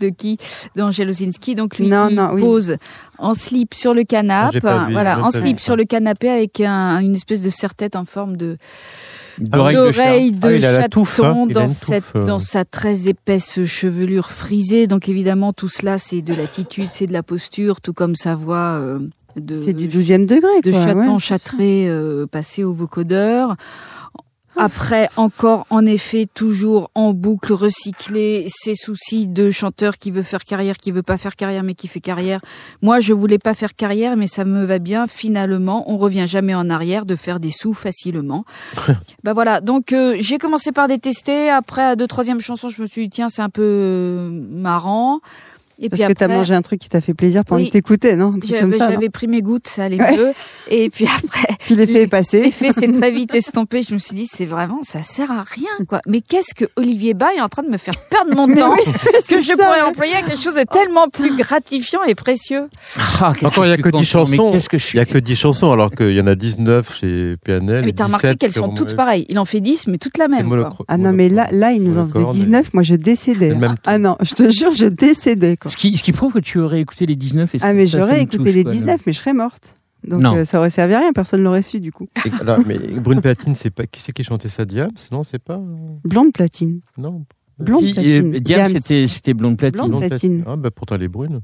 de qui d'Angel Osinski. Donc lui Non, il non, oui. pose en slip sur le Ah, canapé, voilà, en slip sur le canapé avec un, une espèce de serre-tête en forme de D'oreille de chat. d'oreille de, Ah, chaton touffe, hein. Dans cette touffe, euh. dans sa très épaisse chevelure frisée. Donc évidemment tout cela c'est de l'attitude, c'est de la posture, tout comme sa voix euh, de C'est du 12e degré, de quoi. chaton ouais. châtré euh, passé au vocodeur. Après, encore, en effet, toujours en boucle, recycler ses soucis de chanteur qui veut faire carrière, qui veut pas faire carrière, mais qui fait carrière. Moi, je voulais pas faire carrière, mais ça me va bien. Finalement, on revient jamais en arrière de faire des sous facilement. [laughs] ben voilà. Donc, euh, j'ai commencé par détester. Après, à deux, troisième chanson, je me suis dit, tiens, c'est un peu euh, marrant. Et Parce puis que t'as mangé un truc qui t'a fait plaisir pendant Oui. que t'écoutais, non j'avais ça, non j'avais pris mes gouttes, ça allait Ouais. mieux. Et puis après, [laughs] Puis l'effet est passé. L'effet s'est très vite [laughs] estompé. Je me suis dit, c'est vraiment, ça sert à rien, quoi. Mais qu'est-ce que Olivier Bas est en train de me faire perdre mon Mais temps oui, [laughs] que je ça, pourrais employer à quelque chose de tellement plus gratifiant et précieux. Ah, qu'est-ce Encore, il n'y a je que suis 10 content, mais chansons. Qu'est-ce que je Il suis n'y a que 10 chansons, alors qu'il y en a 19 chez PNL. mais t'as remarqué 17 qu'elles sont toutes pareilles. Il en fait 10, mais toutes la même, quoi. Ah non, mais là, là, il nous en faisait Monocorde, 19, moi je décédais. Ah non, je te jure, je décédais, quoi. Ce qui, ce qui prouve que tu aurais écouté les 19 et Ah, mais j'aurais écouté touche, les quoi, 19, mais je serais morte. Donc Non. euh, ça aurait servi à rien, personne l'aurait su, du coup. Et [laughs] mais Brune Platine, c'est pas qui c'est qui chantait ça Diams Non, c'est pas Blonde platine. non. Blonde Qui- platine. euh, Diams, Diams. c'était c'était blonde platine. Blonde Blonde platine. Ah bah pourtant elle est brune.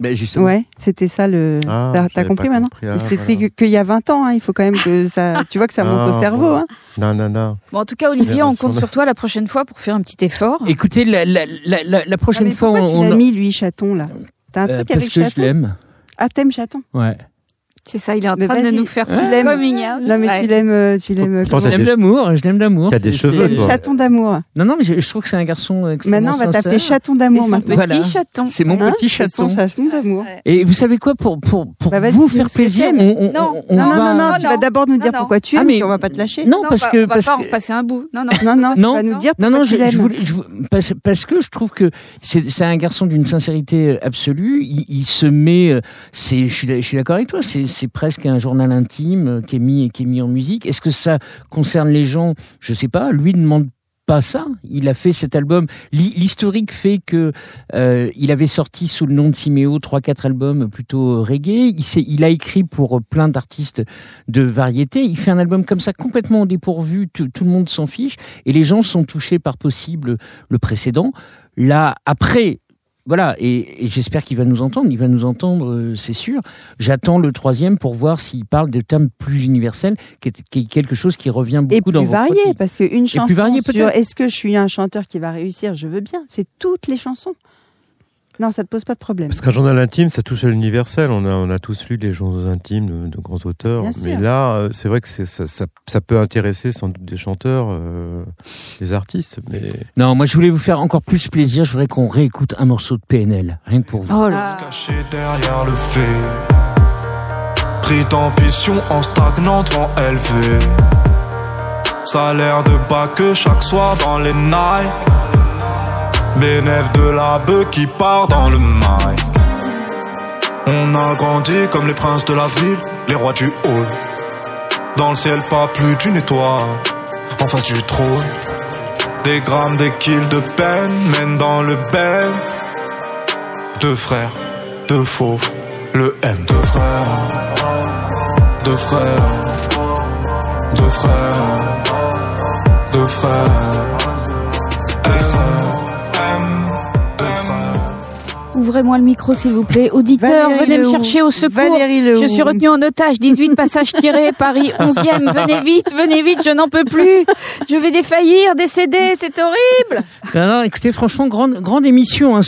Ben, justement. Ouais, c'était ça le. Ah, T'as- je compris maintenant. Ah, C'était voilà. que- qu'il y a 20 ans, hein, il faut quand même que ça. [laughs] Tu vois que ça monte Ah, au cerveau. voilà. Hein. Non, non, non. Bon, en tout cas, Olivier, on compte a- sur toi la prochaine fois pour faire un petit effort. Écoutez, la, la, la, la, la Ah, prochaine mais fois, pourquoi tu on. l'as on- mis, lui, chaton, là? T'as un euh, truc parce avec que je chaton? l'aime. Ah, t'aimes chaton? Ouais. C'est ça, il est en Mais train de nous faire tu son l'aimes. coming out. Non, mais Ouais. tu l'aimes. euh, Tu l'aimes. Je l'aime d'amour, je l'aime d'amour. T'as des C'est- cheveux, c'est- toi. Chaton d'amour. Non, non, mais je, je trouve que c'est un garçon extrêmement Maintenant, on va t'appeler chaton C'est d'amour maintenant. petit Voilà. chaton. C'est mon Hein petit C'est son chaton. chaton d'amour. Et vous savez quoi, pour, pour, pour Bah, vous faire plaisir, on, on, Non, on Non, va... non, non, non, tu vas d'abord nous dire pourquoi tu Ah, aimes, puis on va pas te lâcher. Non, parce que... on va pas en passer un bout. Non, non. Non, non, tu vas nous dire Non, pourquoi non, tu je, je l'aimes. parce, parce que je trouve que c'est c'est un garçon d'une sincérité absolue. Il, il se met, euh, c'est, je suis, je suis d'accord avec toi, c'est c'est presque un journal intime euh, qui est mis qui est mis en musique. Est-ce que ça concerne les gens? Je sais pas. Lui ne demande pas ça. Il a fait cet album. L'hi- L'historique fait que euh, il avait sorti sous le nom de Siméo trois quatre albums plutôt reggae. Il, a écrit pour plein d'artistes de variété. Il fait un album comme ça complètement dépourvu. Tout le monde s'en fiche et les gens sont touchés par possible le précédent. Là après. Voilà, et, et j'espère qu'il va nous entendre. Il va nous entendre, euh, c'est sûr. J'attends le troisième pour voir s'il parle de thèmes plus universels, qui est, qui est quelque chose qui revient beaucoup Et dans plus vos varié, parce qu'une chanson plus varié, sur peut-être. est-ce que je suis un chanteur qui va réussir, je veux bien. C'est toutes les chansons. Non, ça te pose pas de problème. Parce qu'un journal intime, ça touche à l'universel. On a, on a tous lu des journaux intimes de, de grands auteurs. Bien sûr. Mais là, euh, c'est vrai que ça, ça, ça peut intéresser sans doute des chanteurs, euh, des artistes. Mais Non, moi je voulais vous faire encore plus plaisir. Je voudrais qu'on réécoute un morceau de PNL, rien que pour vous. Oh là. Caché derrière le fait Pris d'ambition en stagnant devant élevé Salaire de bas que chaque soir dans les Nike Bénéf de la bœuf qui part dans le mic On a grandi comme les princes de la ville Les rois du hall. Dans le ciel pas plus d'une étoile. En face du trône. Des grammes, des kills de peine Mènent dans le bel. Deux frères, deux fauves, le M. Deux frères, deux frères, deux frères, Deux frères. Ouvrez-moi le micro, s'il vous plaît. Auditeur, Valérie venez me chercher au secours. Je suis retenue en otage. 18 passage tiré, [laughs] Paris 11e. Venez vite, venez vite, je n'en peux plus. Je vais défaillir, décéder, c'est horrible. Alors, écoutez, franchement, grande, grande émission. Hein.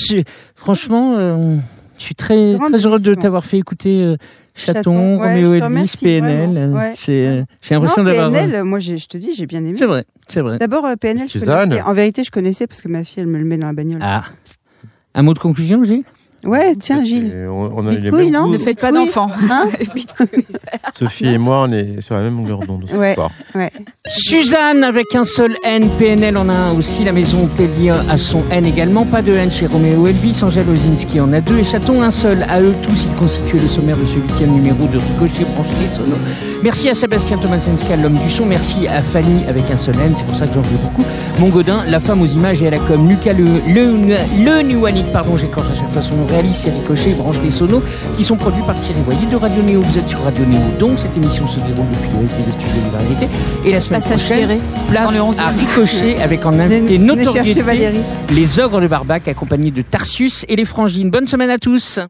Franchement, euh, je suis très, Grande très heureux de t'avoir fait écouter euh, Chaton, Roméo Elvis, PNL. euh, ouais. C'est, euh, j'ai Non, l'impression d'avoir. PNL, moi j'ai- je te dis, j'ai bien aimé. C'est vrai, c'est vrai. D'abord euh, PNL, je connaissais. En vérité, je connaissais parce que ma fille, elle me le met dans la bagnole. Ah. Un mot de conclusion, Gilles? Ouais, tiens, Gilles. On, on a Vite les non goûts. Ne faites pas d'enfants. Hein [laughs] Sophie et moi, on est sur la même longueur d'onde ce Ouais. soir. Ouais. Suzanne avec un seul N, PNL en a un aussi, la maison Tellier a son N également, pas de N chez Roméo Elvis, Angèle Ozinski en a deux et Chaton un seul, à eux tous ils constituaient le sommaire de ce huitième numéro de Ricochet branché sono. Merci à Sébastien Tomasensky, l'homme du son, merci à Fanny avec un seul N, c'est pour ça que j'en veux beaucoup, mon Godin, la femme aux images et à la com, Lucas le, le, le Nuanik, pardon j'écorche à chaque fois son nom, réalise c'est Ricochet, branche les sonos, qui sont produits par Thierry Voyer de Radio Néo, vous êtes sur Radio Néo, donc cette émission se déroule depuis le SDV Studio de Variété, et la semaine Passage prochaine, tiré. place Dans le 11e. à Ricochet avec en invité notoriété les ogres de Barbac accompagnés de Tarsus et les frangines. Bonne semaine à tous